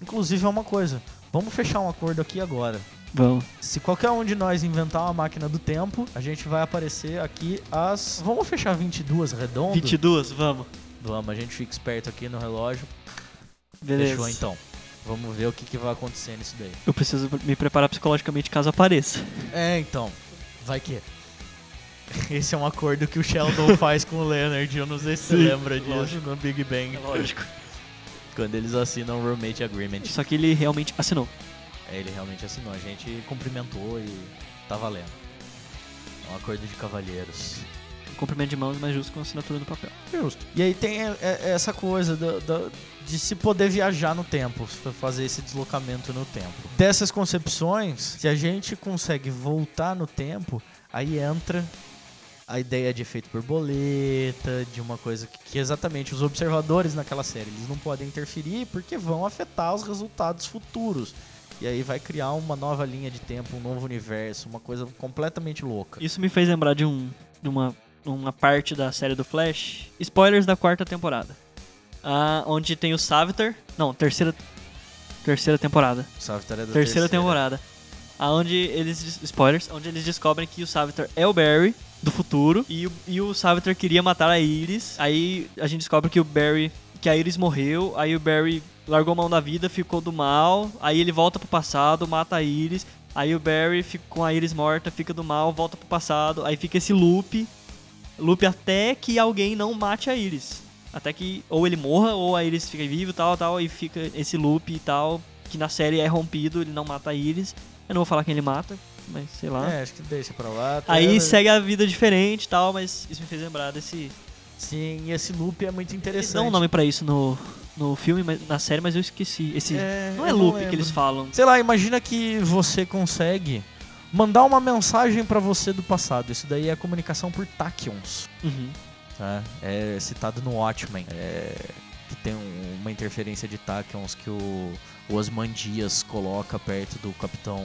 Inclusive é uma coisa. Vamos fechar um acordo aqui agora. Vamos. Se qualquer um de nós inventar uma máquina do tempo, a gente vai aparecer aqui às. Vamos fechar 22 redondo? 22, vamos. Vamos, a gente fica esperto aqui no relógio. Beleza. Fechou então. Vamos ver o que, que vai acontecer nisso daí. Eu preciso me preparar psicologicamente caso apareça. É, então. Vai que. Esse é um acordo que o Sheldon faz com o Leonard. Eu não sei se você lembra disso lógico. no Big Bang. lógico. Quando eles assinam o Roommate Agreement. Só que ele realmente assinou. É, ele realmente assinou. A gente cumprimentou e tá valendo. É um acordo de cavalheiros. Cumprimento de mãos, mas justo com assinatura no papel. Justo. E aí tem é, é, essa coisa do- do- de se poder viajar no tempo, fa- fazer esse deslocamento no tempo. Dessas concepções, se a gente consegue voltar no tempo, aí entra a ideia de efeito borboleta, de uma coisa que, que exatamente os observadores naquela série, eles não podem interferir porque vão afetar os resultados futuros. E aí vai criar uma nova linha de tempo, um novo universo, uma coisa completamente louca. Isso me fez lembrar de, um, de uma, uma parte da série do Flash. Spoilers da quarta temporada. Ah, onde tem o Savitar. Não, terceira. Terceira temporada. Savitar é da terceira, temporada. Aonde eles. Spoilers. Onde eles descobrem que o Savitar é o Barry do futuro. E, o- e o Savitar queria matar a Iris. Aí a gente descobre que o Barry. Que a Iris morreu. Aí o Barry largou mão da vida, ficou do mal. Aí ele volta pro passado, mata a Iris. Aí o Barry fica com a Iris morta, fica do mal, volta pro passado. Aí fica esse loop. Loop até que alguém não mate a Iris. Até que ou ele morra, ou a Iris fica viva e tal, tal. E fica esse loop e tal. Que na série é rompido, ele não mata a Iris. Eu não vou falar quem ele mata, mas sei lá. É, acho que deixa pra lá. até- Aí segue a vida diferente e tal, mas isso me fez lembrar desse. Sim, e esse loop é muito Eles interessante. dão um nome pra isso no, no filme, mas, na série, mas eu esqueci. Esse. É, não é loop que lembro. eles falam. Sei lá, imagina que você consegue mandar uma mensagem pra você do passado. Isso daí é comunicação por tachyons. Uhum. Tá? É citado no Watchmen. É, que tem um- uma interferência de tachyons que o, o Osman Dias coloca perto do Capitão.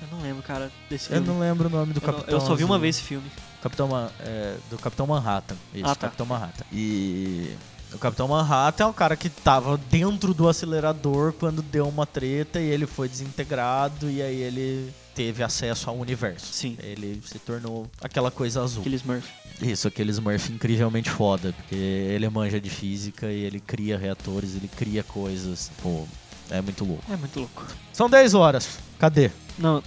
Eu não lembro, cara, desse Eu filme. não lembro o nome do Eu, não- Capitão. eu só vi uma Azul. vez esse filme. Capitão Ma- é, do Capitão Manhattan. Isso, Ah, tá. Capitão Manhattan. E O Capitão Manhattan é o cara que tava dentro do acelerador quando deu uma treta e ele foi desintegrado e aí ele teve acesso ao universo. Sim. Ele se tornou aquela coisa azul. Aquele Smurf. Isso, aquele Smurf incrivelmente foda, porque ele manja de física e ele cria reatores, ele cria coisas. Pô, é muito louco. É muito louco. São 10 horas. Cadê? Não,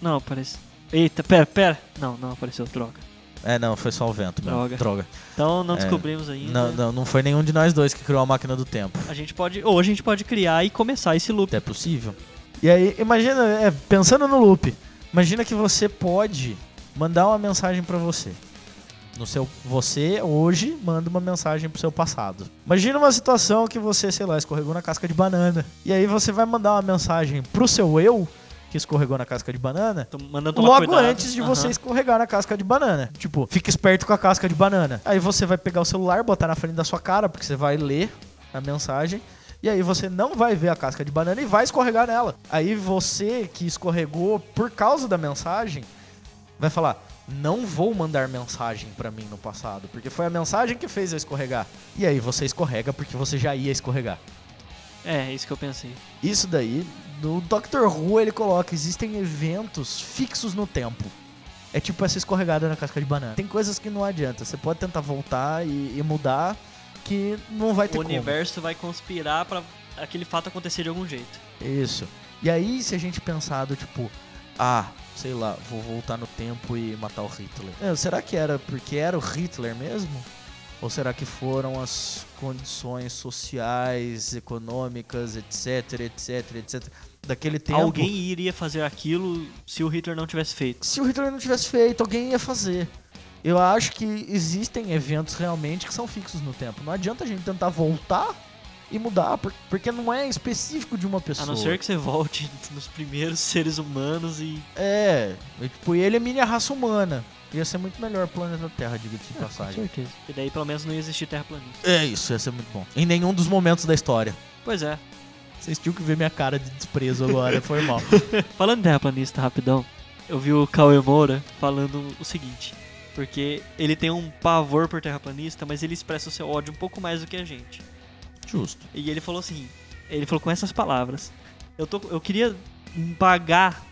não aparece. Eita, pera, pera. Não, não apareceu, droga. É, não, foi só o vento mesmo. Droga. Droga. Então não É, descobrimos ainda. Não, não, não foi nenhum de nós dois que criou a máquina do tempo. A gente pode. Ou a gente pode criar e começar esse loop. É possível. E aí, imagina, é, pensando no loop, imagina que você pode mandar uma mensagem pra você. No seu, você hoje manda uma mensagem pro seu passado. Imagina uma situação que você, sei lá, escorregou na casca de banana. E aí você vai mandar uma mensagem pro seu eu que escorregou na casca de banana. Logo cuidado. antes de você Aham. escorregar na casca de banana. Tipo, fica esperto com a casca de banana. Aí você vai pegar o celular, botar na frente da sua cara, porque você vai ler a mensagem. E aí você não vai ver a casca de banana e vai escorregar nela. Aí você que escorregou por causa da mensagem, vai falar: "Não vou mandar mensagem pra mim no passado, porque foi a mensagem que fez eu escorregar". E aí você escorrega porque você já ia escorregar. É, isso que eu pensei. Isso daí, no Doctor Who ele coloca, existem eventos fixos no tempo. É tipo essa escorregada na casca de banana. Tem coisas que não adianta. Você pode tentar voltar e, e mudar, que não vai ter O como. universo vai conspirar pra aquele fato acontecer de algum jeito. Isso. E aí, se a gente pensar do tipo, ah, sei lá, vou voltar no tempo e matar o Hitler. É, será que era porque era o Hitler mesmo? Ou será que foram as condições sociais, econômicas, etc, etc, etc, daquele tempo? Alguém iria fazer aquilo se o Hitler não tivesse feito. Se o Hitler não tivesse feito, alguém ia fazer. Eu acho que existem eventos realmente que são fixos no tempo. Não adianta a gente tentar voltar e mudar, por- porque não é específico de uma A pessoa. não ser que você volte nos primeiros seres humanos e. É, e, tipo, ele é mini a raça humana. Ia ser muito melhor o planeta Terra, diga-se de passagem. certeza. E daí pelo menos não ia existir terraplanista. É isso, ia ser muito bom. Em nenhum dos momentos da história. Pois é. Vocês tinham que ver minha cara de desprezo agora, foi mal. Falando em terraplanista rapidão, eu vi o Cauê Moura falando o seguinte. Porque ele tem um pavor por terraplanista, mas ele expressa o seu ódio um pouco mais do que a gente. Justo. E ele falou assim, ele falou com essas palavras. Eu, tô, eu queria pagar,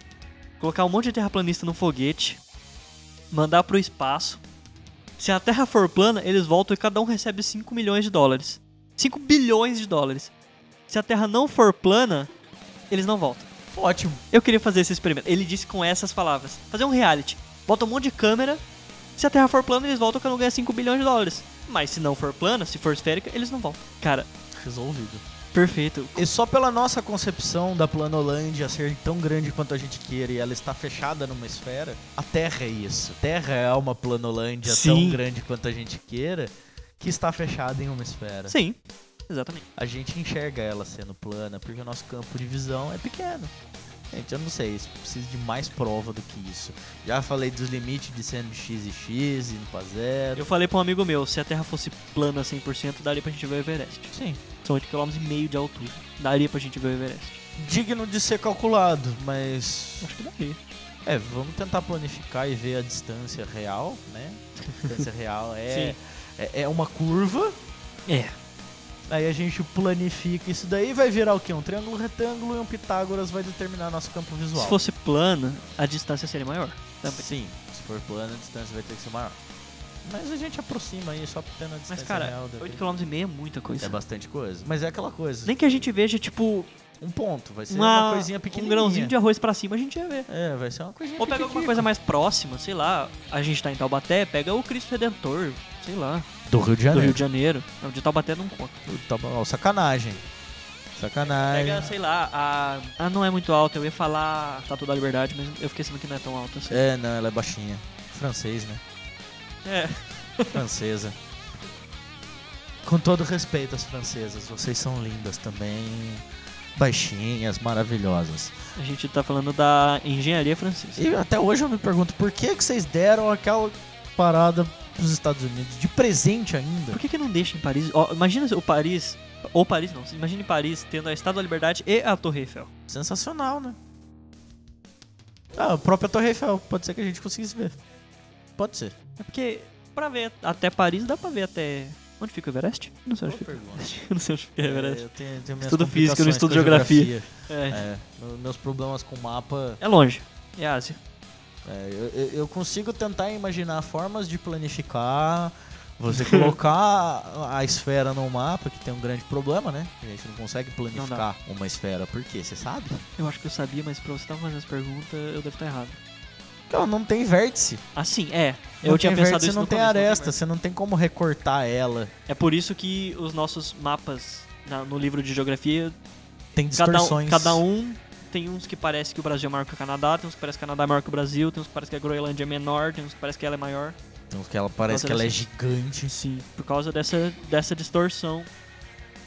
colocar um monte de terraplanista no foguete, mandar pro espaço. Se a Terra for plana, eles voltam e cada um recebe 5 milhões de dólares. 5 bilhões de dólares. Se a Terra não for plana, eles não voltam. Ótimo. Eu queria fazer esse experimento. Ele disse com essas palavras. Fazer um reality. Bota um monte de câmera. Se a Terra for plana, eles voltam que eu não ganho 5 bilhões de dólares. Mas se não for plana, se for esférica, eles não voltam. Cara, Resolvido. perfeito. E só pela nossa concepção da Planolândia ser tão grande quanto a gente queira e ela está fechada numa esfera, a Terra é isso. A Terra é uma Planolândia tão Sim. grande quanto a gente queira que está fechada em uma esfera. Sim, exatamente. A gente enxerga ela sendo plana porque o nosso campo de visão é pequeno. Gente, eu não sei, isso precisa de mais prova do que isso. Já falei dos limites de sendo x e x, indo pra zero. Eu falei pra um amigo meu, se a Terra fosse plana 100%, daria pra gente ver o Everest. Sim. São 8,5 km de altura. Daria pra gente ver o Everest. Digno de ser calculado, mas Acho que daria. É, vamos tentar planificar e ver a distância real, né? A distância real é, é, é uma curva, É. aí a gente planifica isso daí vai virar o quê? Um triângulo retângulo e um Pitágoras vai determinar nosso campo visual. Se fosse plana, a distância seria maior. Também. Sim, se for plano, a distância vai ter que ser maior. Mas a gente aproxima aí só tendo a distância Mas, cara, real. da- 8 km é muita coisa. É bastante coisa. Mas é aquela coisa. Nem que a gente veja, tipo, Um ponto, vai ser uma, uma, coisinha um pequenininha. grãozinho de arroz pra cima, a gente ia ver. É, vai ser uma coisinha Ou pega alguma coisa mais próxima, sei lá. A gente tá em Taubaté, pega o Cristo Redentor, sei lá, Do Rio de do Janeiro. Rio de Janeiro. Não, de Taubaté não conta. Bom, sacanagem. Sacanagem. Pega, sei lá, a. Ah, não é muito alta, eu ia falar Tatu da Liberdade, mas eu fiquei sabendo que não é tão alta assim. É, não, ela é baixinha. Francês, né? É. Francesa. Com todo respeito às francesas, vocês são lindas também. Baixinhas, maravilhosas. A gente tá falando da engenharia francesa. E até hoje eu me pergunto por que, que vocês deram aquela parada pros Estados Unidos de presente ainda? Por que, que não deixa em Paris? Ó, imagina o Paris. Ou Paris não. Imagine Paris tendo a Estátua da Liberdade e a Torre Eiffel. Sensacional, né? Ah, a própria Torre Eiffel, pode ser que a gente conseguisse ver. Pode ser. É porque pra ver até Paris dá pra ver até Onde fica o Everest? Não sei onde Boa fica. não sei onde fica o É, Everest. eu tenho, tenho Estudo física, eu não estudo geografia. geografia. É. É, me- meus problemas com mapa. É longe. É Ásia. é, eu, eu- consigo tentar imaginar formas de planificar. Você colocar a esfera no mapa, que tem um grande problema, né? A gente não consegue planificar uma esfera. Por quê? Você sabe? Eu acho que eu sabia, mas pra você estar fazendo essa pergunta, eu devo estar errado. Ela não tem vértice. Assim, é. Não eu tinha tem pensado vértice, isso não tem começo, aresta. vértice. você não tem como recortar ela. É por isso que os nossos mapas na- no livro de geografia, Tem cada distorções. cada um tem uns que parece que o Brasil é maior que o Canadá, tem uns que parece que o Canadá é maior que o Brasil, tem uns que parece que a Groenlândia é menor, tem uns que parece que ela é maior. Então, que ela parece que ela é gigante. Sim, por causa dessa, dessa distorção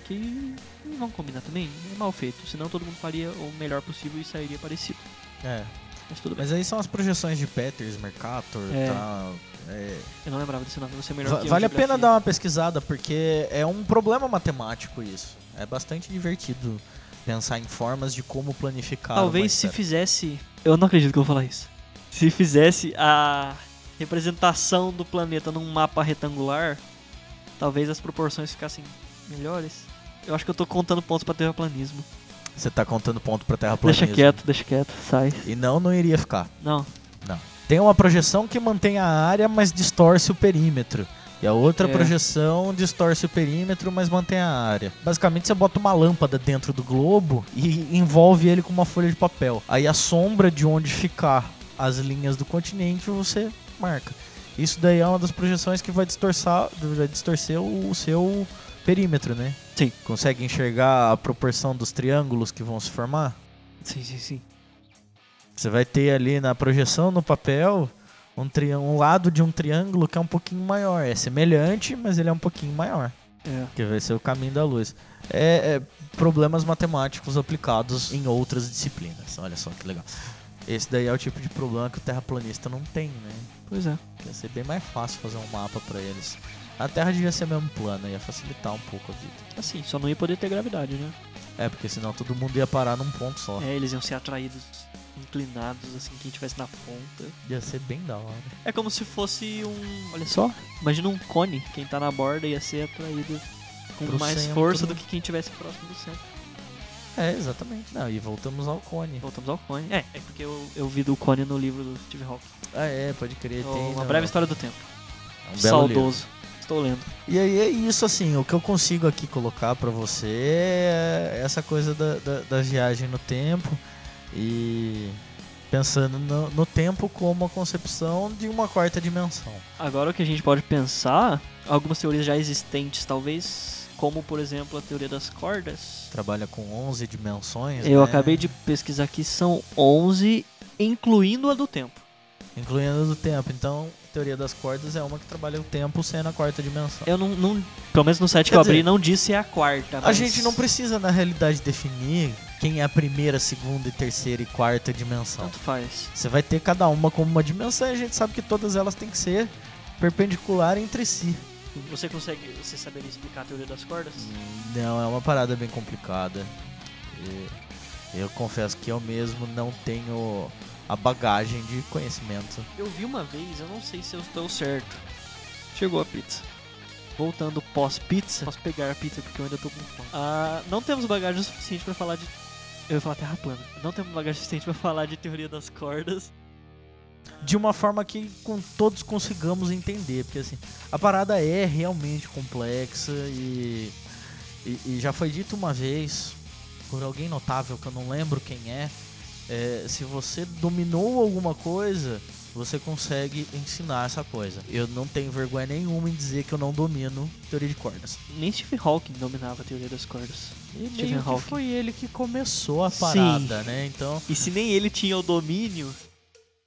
que não vão combinar também. É mal feito, senão todo mundo faria o melhor possível e sairia parecido. É. Mas tudo bem. Mas aí são as projeções de Peters, Mercator É. e tal. É, Eu não lembrava desse nome, você é melhor Va- que vale a pena dar uma pesquisada, porque é um problema matemático isso. É bastante divertido pensar em formas de como planificar. Talvez se fizesse. Eu não acredito que eu vou falar isso. Se fizesse a representação do planeta num mapa retangular, talvez as proporções ficassem melhores. Eu acho que eu tô contando pontos pra terraplanismo. Você tá contando ponto pra terraplanismo. Deixa quieto, deixa quieto, sai. E não, não iria ficar. Não. Tem uma projeção que mantém a área, mas distorce o perímetro. E a outra É. projeção distorce o perímetro, mas mantém a área. Basicamente, você bota uma lâmpada dentro do globo e envolve ele com uma folha de papel. Aí a sombra de onde ficar as linhas do continente você marca. Isso daí é uma das projeções que vai distorcer, vai distorcer o seu perímetro, né? Sim. Consegue enxergar a proporção dos triângulos que vão se formar? Sim, sim, sim. Você vai ter ali na projeção, no papel, um, tri- um lado de um triângulo que é um pouquinho maior. É semelhante, mas ele é um pouquinho maior. É. Que vai ser o caminho da luz. É, é problemas matemáticos aplicados em outras disciplinas. Olha só que legal. Esse daí é o tipo de problema que o terraplanista não tem, né? Pois é. Ia ser bem mais fácil fazer um mapa pra eles. A Terra devia ser mesmo plana, ia facilitar um pouco a vida. Assim, só não ia poder ter gravidade, né? É, porque senão todo mundo ia parar num ponto só. É, eles iam ser atraídos, inclinados, assim, quem estivesse na ponta. Ia ser bem da hora. É como se fosse um. Olha só, imagina um cone. Quem tá na borda ia ser atraído com Pro mais centro. força do que quem estivesse próximo do centro. É, exatamente. Não, e voltamos ao cone. Voltamos ao cone. É, é porque eu, eu vi do cone no livro do Steve Hawking. Ah, é, pode crer. Tem uma no- breve história do tempo. é um belo livro. Estou lendo. E aí é isso, assim, o que eu consigo aqui colocar pra você é essa coisa da, da, da viagem no tempo e pensando no, no tempo como a concepção de uma quarta dimensão. Agora o que a gente pode pensar, algumas teorias já existentes, talvez, como por exemplo a teoria das cordas. Trabalha com 11 dimensões. Eu né? acabei de pesquisar aqui, são 11, incluindo a do tempo. Incluindo a do tempo. Então, teoria das cordas é uma que trabalha o tempo sendo a quarta dimensão. Eu não, não pelo menos no site que Quer eu abri, dizer, não disse a quarta. A mas- gente não precisa, na realidade, definir quem é a primeira, segunda, terceira e quarta dimensão. Tanto faz. Você vai ter cada uma como uma dimensão e a gente sabe que todas elas têm que ser perpendicular entre si. Você consegue, você saberia explicar a teoria das cordas? Não, é uma parada bem complicada. Eu confesso que eu mesmo não tenho a bagagem de conhecimento. Eu vi uma vez, eu não sei se eu estou certo. Chegou a pizza. Voltando pós-pizza, posso pegar a pizza porque eu ainda tô com fome. Ah, não temos bagagem o suficiente pra falar de. Eu ia falar terra plana. Não temos bagagem suficiente pra falar de teoria das cordas. De uma forma que com todos consigamos entender. Porque assim, a parada é realmente complexa e, e, e já foi dito uma vez por alguém notável que eu não lembro quem é. É, se você dominou alguma coisa, você consegue ensinar essa coisa. Eu não tenho vergonha nenhuma em dizer que eu não domino teoria de cordas. Nem Stephen Hawking dominava a teoria das cordas. E Stephen meio Hawking. foi ele que começou a Sim. parada, né? Então, E se nem ele tinha o domínio,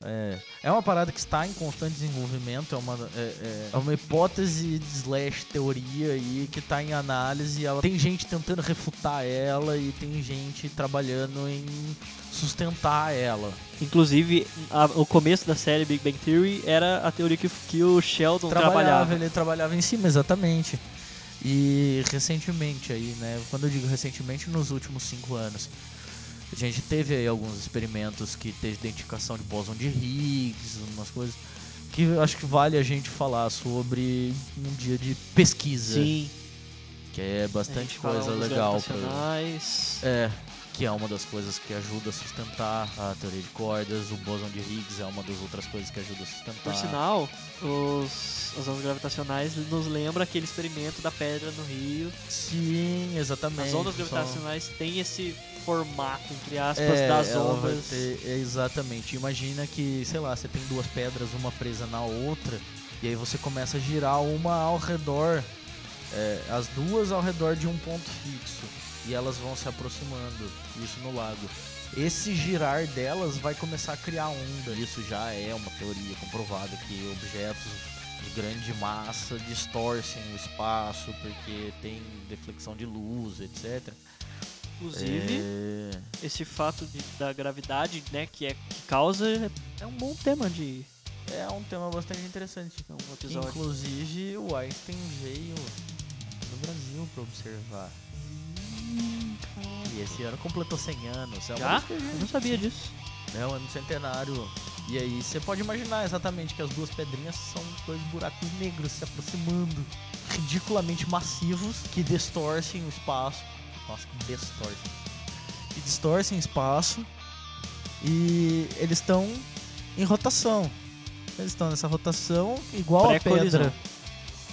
é, é uma parada que está em constante desenvolvimento, é uma, é, é- é uma hipótese slash teoria aí que está em análise. Ela, tem gente tentando refutar ela e tem gente trabalhando em sustentar ela. inclusive a- o começo da série Big Bang Theory era a teoria que, que o Sheldon trabalhava, trabalhava. ele trabalhava em cima, exatamente. E recentemente aí, né? Quando eu digo recentemente, nos últimos cinco anos. A gente teve aí alguns experimentos que teve identificação de bóson de Higgs, umas coisas que acho que vale a gente falar sobre um dia de pesquisa. Sim. Que é bastante coisa legal. Pra... É, que é uma das coisas que ajuda a sustentar a teoria de cordas. O bóson de Higgs é uma das outras coisas que ajuda a sustentar. Por sinal, os, as ondas gravitacionais nos lembra aquele experimento da pedra no Rio. Sim, exatamente. As ondas só- gravitacionais têm esse formato, entre aspas, É, das ondas. ter- exatamente. Imagina que, sei lá, você tem duas pedras, uma presa na outra, e aí você começa a girar uma ao redor, é, as duas ao redor de um ponto fixo, e elas vão se aproximando, isso no lago. Esse girar delas vai começar a criar onda. Isso já é uma teoria comprovada que objetos de grande massa distorcem o espaço porque tem deflexão de luz, etc. Inclusive, É, esse fato de- da gravidade, né, que é que causa, é um bom tema de É um tema bastante interessante. um episódio. Inclusive, o Einstein veio no Brasil para observar. E esse ano completou 100 anos. É Já? Eu não sabia disso. É um ano centenário. E aí você pode imaginar exatamente que as duas pedrinhas são dois buracos negros se aproximando. Ridiculamente massivos que distorcem o espaço. Nossa, que distorcem. Que distorcem o espaço. E eles estão em rotação. Eles estão nessa rotação igual a pedra.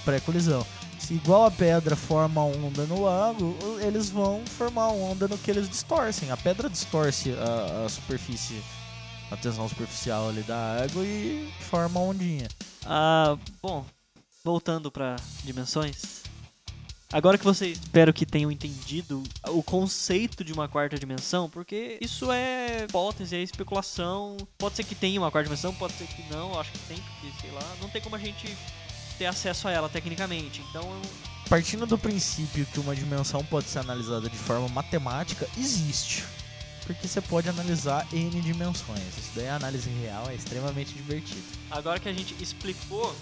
Pré-colisão. Se igual a pedra forma onda no lago, eles vão formar onda no que eles distorcem. A pedra distorce a, a superfície, a tensão superficial ali da água e forma ondinha. Ah, bom, voltando para dimensões. Agora que vocês espero que tenham entendido o conceito de uma quarta dimensão, porque isso é hipótese, é especulação. Pode ser que tenha uma quarta dimensão, pode ser que não, acho que tem, porque sei lá, não tem como a gente ter acesso a ela tecnicamente. Então, eu- Partindo do princípio que uma dimensão pode ser analisada de forma matemática, existe. Porque você pode analisar N dimensões. Isso daí a análise real é extremamente divertido. agora que a gente explicou,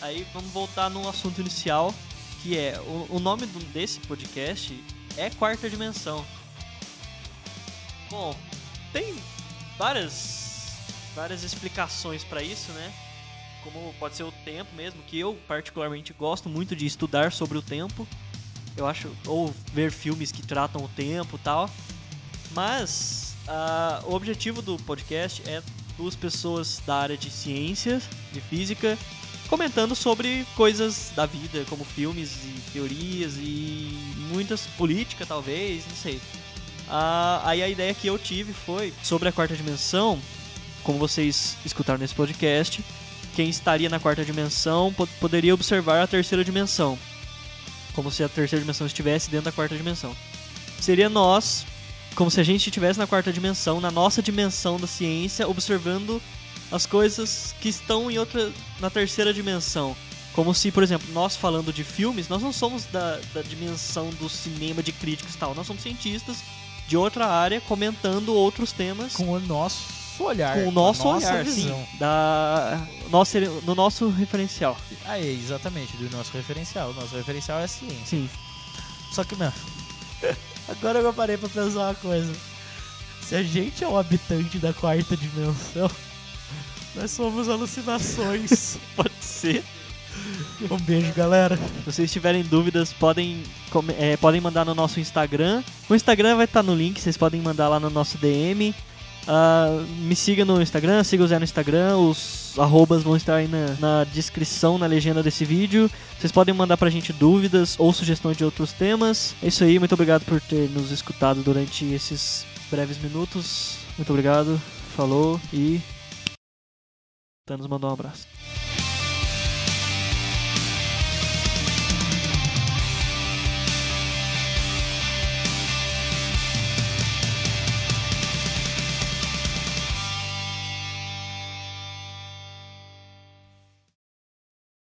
aí vamos voltar no assunto inicial, que é o, o nome do- desse podcast é Quarta Dimensão. Bom, tem várias várias explicações para isso, né? Como pode ser o tempo mesmo, que eu particularmente gosto muito de estudar sobre o tempo. Eu acho ou ver filmes que tratam o tempo, tal. Mas ah, o objetivo do podcast é duas pessoas da área de ciências, de física, comentando sobre coisas da vida, como filmes e teorias e muitas política talvez, não sei. Ah, aí a ideia que eu tive foi sobre a quarta dimensão, como vocês escutaram nesse podcast, quem estaria na quarta dimensão po- poderia observar a terceira dimensão, como se a terceira dimensão estivesse dentro da quarta dimensão. Seria nós, como se a gente estivesse na quarta dimensão, na nossa dimensão da ciência, observando as coisas que estão em outra na terceira dimensão. Como se, por exemplo, nós falando de filmes, nós não somos da, da dimensão do cinema de críticos e tal, nós somos cientistas de outra área comentando outros temas Com o nosso olhar. com o nosso nossa olhar, visão. sim, da nosso, no nosso referencial. Aí, exatamente, do nosso referencial. O nosso referencial é a ciência. Sim. Só que, meu, agora eu parei pra pensar uma coisa. Se a gente é um habitante da quarta dimensão, nós somos alucinações. Pode ser. um beijo, galera. Se vocês tiverem dúvidas, podem, é, podem mandar no nosso Instagram. O Instagram vai estar no link, vocês podem mandar lá no nosso DM. Ah, me siga no Instagram, siga o Zé no Instagram, os arrobas vão estar aí na, na descrição, na legenda desse vídeo. Vocês podem mandar pra gente dúvidas ou sugestões de outros temas. É isso aí, muito obrigado por ter nos escutado durante esses breves minutos. Muito obrigado, falou e. Thanos mandou um abraço.